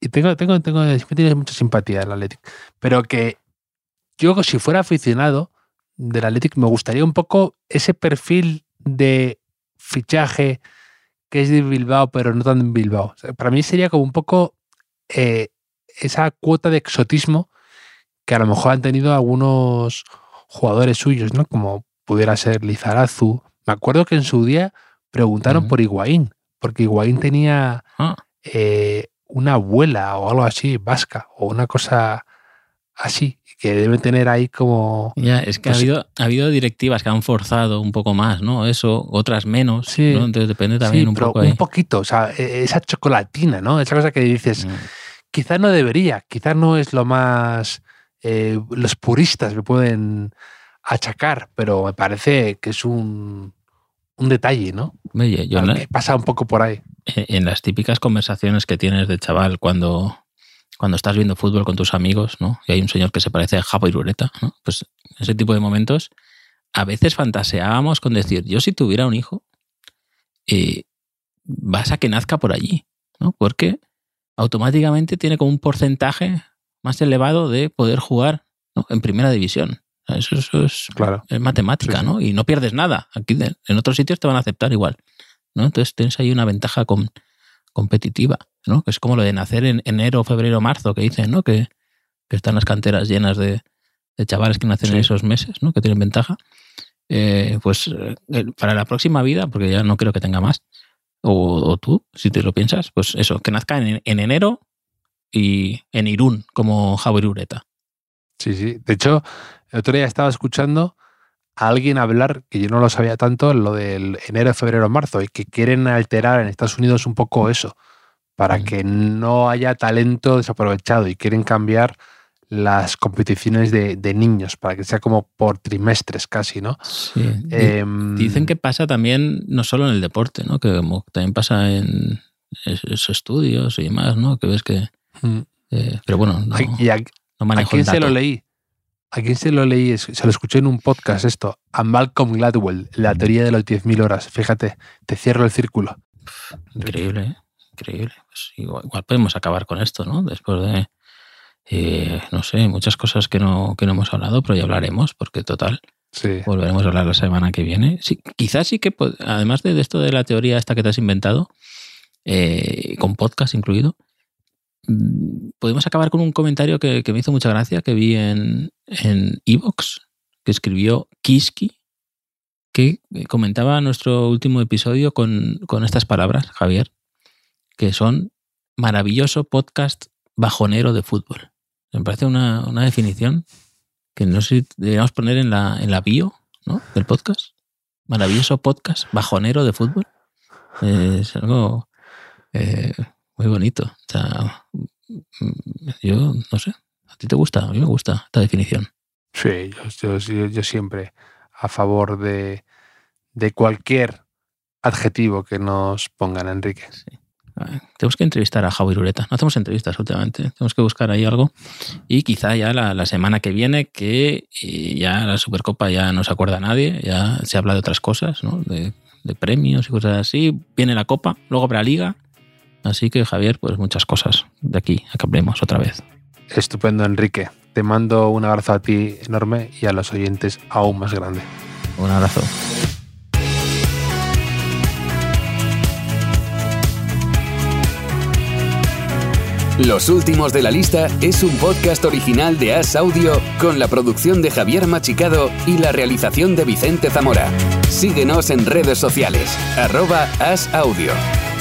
y tengo, tengo, tengo, tienes mucha simpatía del Athletic. Pero que yo, si fuera aficionado del Athletic, me gustaría un poco ese perfil de fichaje que es de Bilbao, pero no tan de Bilbao. O sea, para mí sería como un poco eh, esa cuota de exotismo que a lo mejor han tenido algunos jugadores suyos, ¿no? Como pudiera ser Lizarazu. Me acuerdo que en su día preguntaron por Higuaín, porque Higuaín tenía Ah, eh, una abuela o algo así, vasca, o una cosa así, que deben tener ahí como... ya, es que Pues- ha, habido, ha habido directivas que han forzado un poco más, ¿no? Eso, otras menos, Sí. ¿no? Entonces depende también sí, un pero poco ahí. un poquito, o sea, e- esa chocolatina, ¿no? Esa cosa que dices, Mm. quizás no debería, quizás no es lo más... eh, los puristas me pueden achacar, pero me parece que es un, un detalle, ¿no? Oye, yo en, la- pasa un poco por ahí. en las típicas conversaciones que tienes de chaval cuando, cuando estás viendo fútbol con tus amigos, ¿no? Y hay un señor que se parece a Javo Irureta, ¿no? Pues ese tipo de momentos, a veces fantaseábamos con decir, yo si tuviera un hijo, eh, vas a que nazca por allí, ¿no? Porque automáticamente tiene como un porcentaje más elevado de poder jugar ¿no? en primera división. Eso, eso es, Claro. es matemática, Sí. ¿no? Y no pierdes nada. Aquí en otros sitios te van a aceptar igual, ¿no? Entonces tienes ahí una ventaja com- competitiva, ¿no? Que es como lo de nacer en enero, febrero, marzo, que dicen, ¿no? Que, que están las canteras llenas de, de chavales que nacen en Sí. esos meses, ¿no? Que tienen ventaja. Eh, pues eh, para la próxima vida, porque ya no creo que tenga más, o, o tú, si te lo piensas, pues eso, que nazca en, en enero y en Irún, como Javier Ureta. Sí, sí. De hecho, el otro día estaba escuchando a alguien hablar, que yo no lo sabía tanto, lo del enero, febrero, marzo, y que quieren alterar en Estados Unidos un poco eso, para Mm. que no haya talento desaprovechado y quieren cambiar las competiciones de, de niños, para que sea como por trimestres casi, ¿no? Sí. Em, Dicen que pasa también, no solo en el deporte, ¿no? Que como también pasa en esos estudios y demás, ¿no? Que ves que... mm, eh, pero bueno, no, ¿Y a, no a manejo quién el se lo leí? ¿A quién se lo leí? Se lo escuché en un podcast esto, a Malcolm Gladwell, la teoría de los 10.000 horas. Fíjate, te cierro el círculo. Increíble, ¿eh? increíble. Pues igual, igual podemos acabar con esto, ¿no? Después de, eh, no sé, muchas cosas que no, que no hemos hablado, pero ya hablaremos, porque total, Sí. volveremos a hablar la semana que viene. Sí, quizás sí que, además de esto de la teoría esta que te has inventado, eh, con podcast incluido, mm, podemos acabar con un comentario que, me hizo mucha gracia, que vi en en Evox, que escribió Kiski, que comentaba nuestro último episodio con, con estas palabras, Javier, que son maravilloso podcast bajonero de fútbol. Me parece una, una definición que no sé si deberíamos poner en la, en la bio ¿no? del podcast. Maravilloso podcast bajonero de fútbol. Eh, es algo eh, muy bonito. O sea, yo no sé. ¿A ti te gusta? A mí me gusta esta definición. Sí, yo, yo- yo siempre a favor de, de cualquier adjetivo que nos pongan, Enrique. Ah, Tenemos que entrevistar a Javi Ureta. No hacemos entrevistas últimamente. Tenemos que buscar ahí algo. Y quizá ya la, la semana que viene, que eh, ya la Supercopa ya no se acuerda a nadie, ya se habla de otras cosas, ¿no? De, de premios y cosas así. Viene la Copa, luego habrá Liga. Así que, Javier, pues muchas cosas de aquí a que hablemos otra vez. Estupendo, Enrique. Te mando un abrazo a ti enorme y a los oyentes aún más grande. Un abrazo. Los últimos de la lista es un podcast original de As Audio con la producción de Javier Machicado y la realización de Vicente Zamora. Síguenos en redes sociales, arroba As Audio.